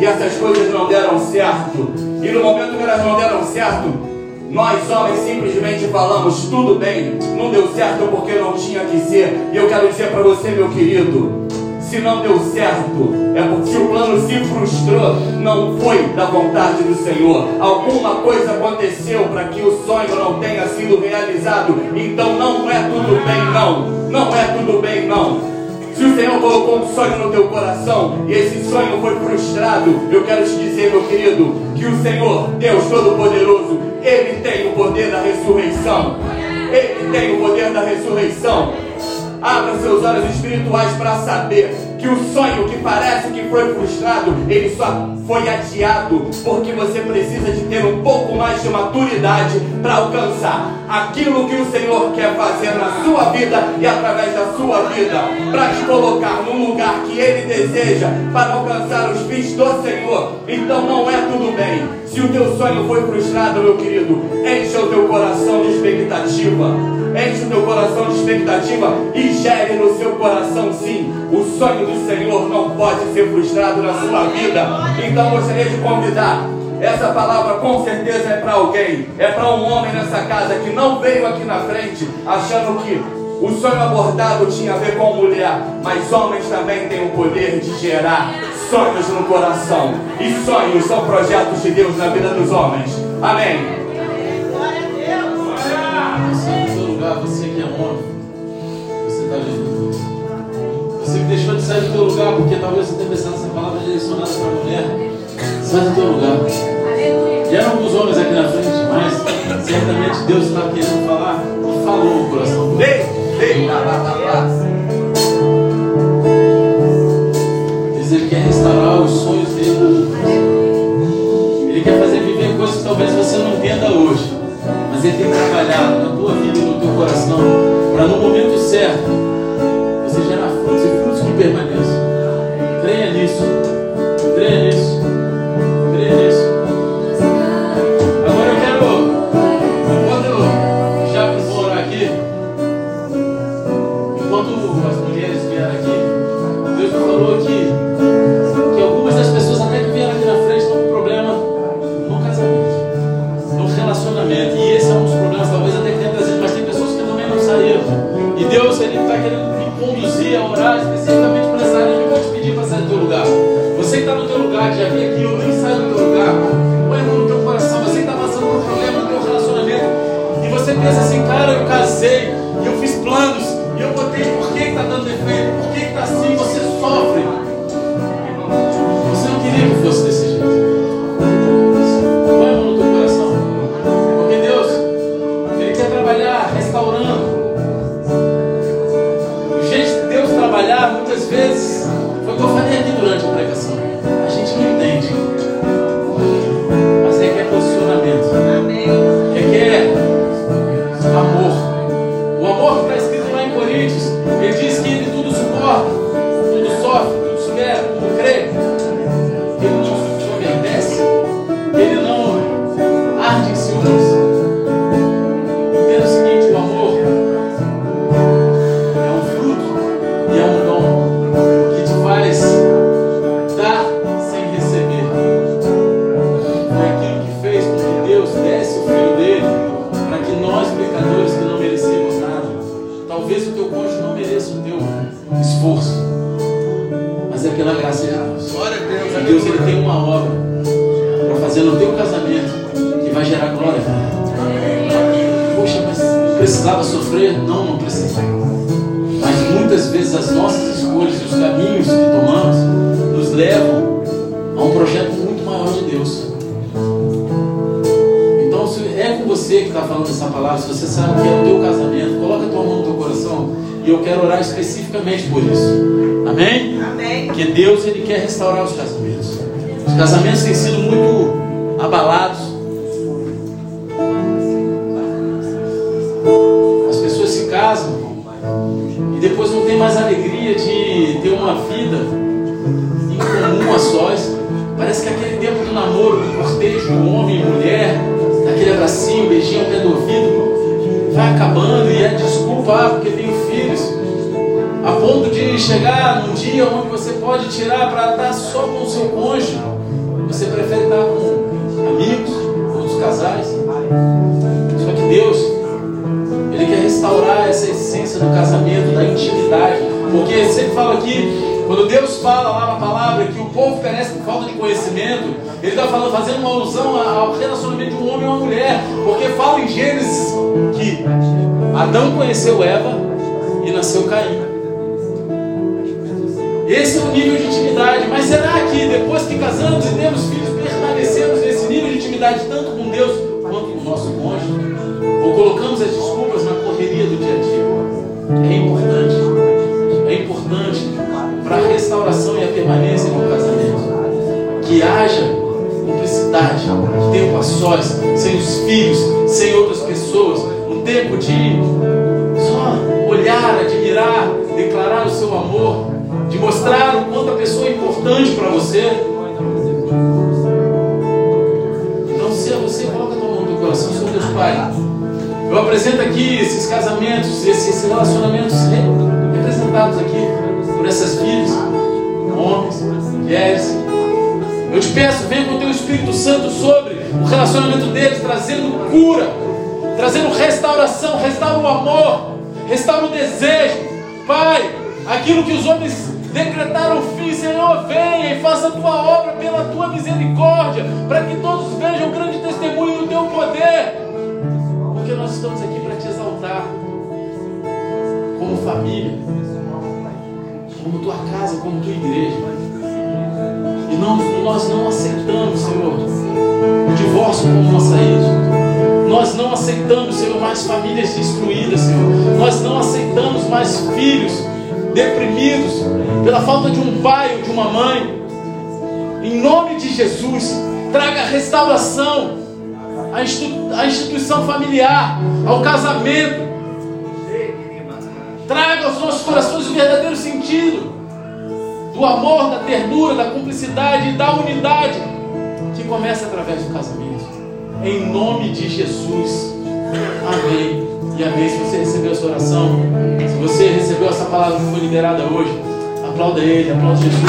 E essas coisas não deram certo. E no momento que elas não deram certo, nós homens simplesmente falamos tudo bem, não deu certo porque não tinha que ser. E eu quero dizer para você, meu querido, se não deu certo, é porque o plano se frustrou, não foi da vontade do Senhor. Alguma coisa aconteceu para que o sonho não tenha sido realizado. Então não é tudo bem, não. Não é tudo bem, não. O Senhor colocou um sonho no teu coração e esse sonho foi frustrado, eu quero te dizer, meu querido, que o Senhor, Deus Todo-Poderoso, Ele tem o poder da ressurreição. Ele tem o poder da ressurreição. Abra seus olhos espirituais para saber que o sonho que parece que foi frustrado, ele só foi adiado porque você precisa de ter um pouco mais de maturidade para alcançar aquilo que o Senhor quer fazer na sua vida e através da sua vida, para te colocar no lugar que Ele deseja para alcançar os fins do Senhor. Então não é tudo bem. Se o teu sonho foi frustrado, meu querido, enche o teu coração de expectativa enche o teu coração de expectativa e gere no seu coração sim. O sonho do Senhor não pode ser frustrado na sua vida. Então gostaria de convidar. Essa palavra com certeza é para alguém, é para um homem nessa casa que não veio aqui na frente achando que o sonho abordado tinha a ver com mulher, mas homens também têm o poder de gerar sonhos no coração. E sonhos são projetos de Deus na vida dos homens. Amém. Você que deixou de sair do teu lugar, porque talvez você tenha pensado essa palavra direcionada para a mulher. Sai do teu lugar. E eram alguns homens aqui na frente, mas certamente Deus está querendo falar e falou no coração. Ei, ei, lá, lá, lá, lá. Ele quer restaurar os sonhos dele. Ele quer fazer viver coisas que talvez você não entenda hoje. Mas ele tem trabalhado na tua vida teu coração, para no momento certo today. Povo perece por falta de conhecimento, Ele está fazendo uma alusão ao relacionamento de um homem e uma mulher. Porque fala em Gênesis que Adão conheceu Eva e nasceu Caim. Esse é o nível de intimidade. Mas será que depois que casamos e temos filhos, permanecemos nesse nível de intimidade tanto com Deus quanto com o nosso cônjuge? Ou colocamos as desculpas na correria do dia a dia? É importante. É importante restauração e a permanência do casamento que haja cumplicidade, tempo a sós, sem os filhos, sem outras pessoas, um tempo de só olhar, admirar, declarar o seu amor de mostrar o quanto a pessoa é importante para você. Então, se é você, coloca a tua mão no teu coração, Senhor Deus Pai. Eu apresento aqui esses casamentos, esses relacionamentos representados aqui por essas filhas, homens, mulheres. Eu te peço, venha com o teu Espírito Santo sobre o relacionamento deles, trazendo cura, trazendo restauração, restaura o amor, restaura o desejo. Pai, aquilo que os homens decretaram o fim, Senhor, venha e faça a tua obra pela tua misericórdia, para que todos vejam o grande testemunho do teu poder, porque nós estamos aqui para te exaltar, como família, como tua casa, como tua igreja, e não, nós não aceitamos, Senhor, o divórcio como uma saída. Nós não aceitamos, Senhor, mais famílias destruídas, Senhor. Nós não aceitamos mais filhos deprimidos pela falta de um pai ou de uma mãe. Em nome de Jesus, traga restauração à, instituição familiar, ao casamento. Traga aos nossos corações o verdadeiro sentido do amor, da ternura, da cumplicidade e da unidade que começa através do casamento. Em nome de Jesus. Amém. E amém. Se você recebeu essa oração, se você recebeu essa palavra que foi liberada hoje, aplauda ele, aplauda Jesus.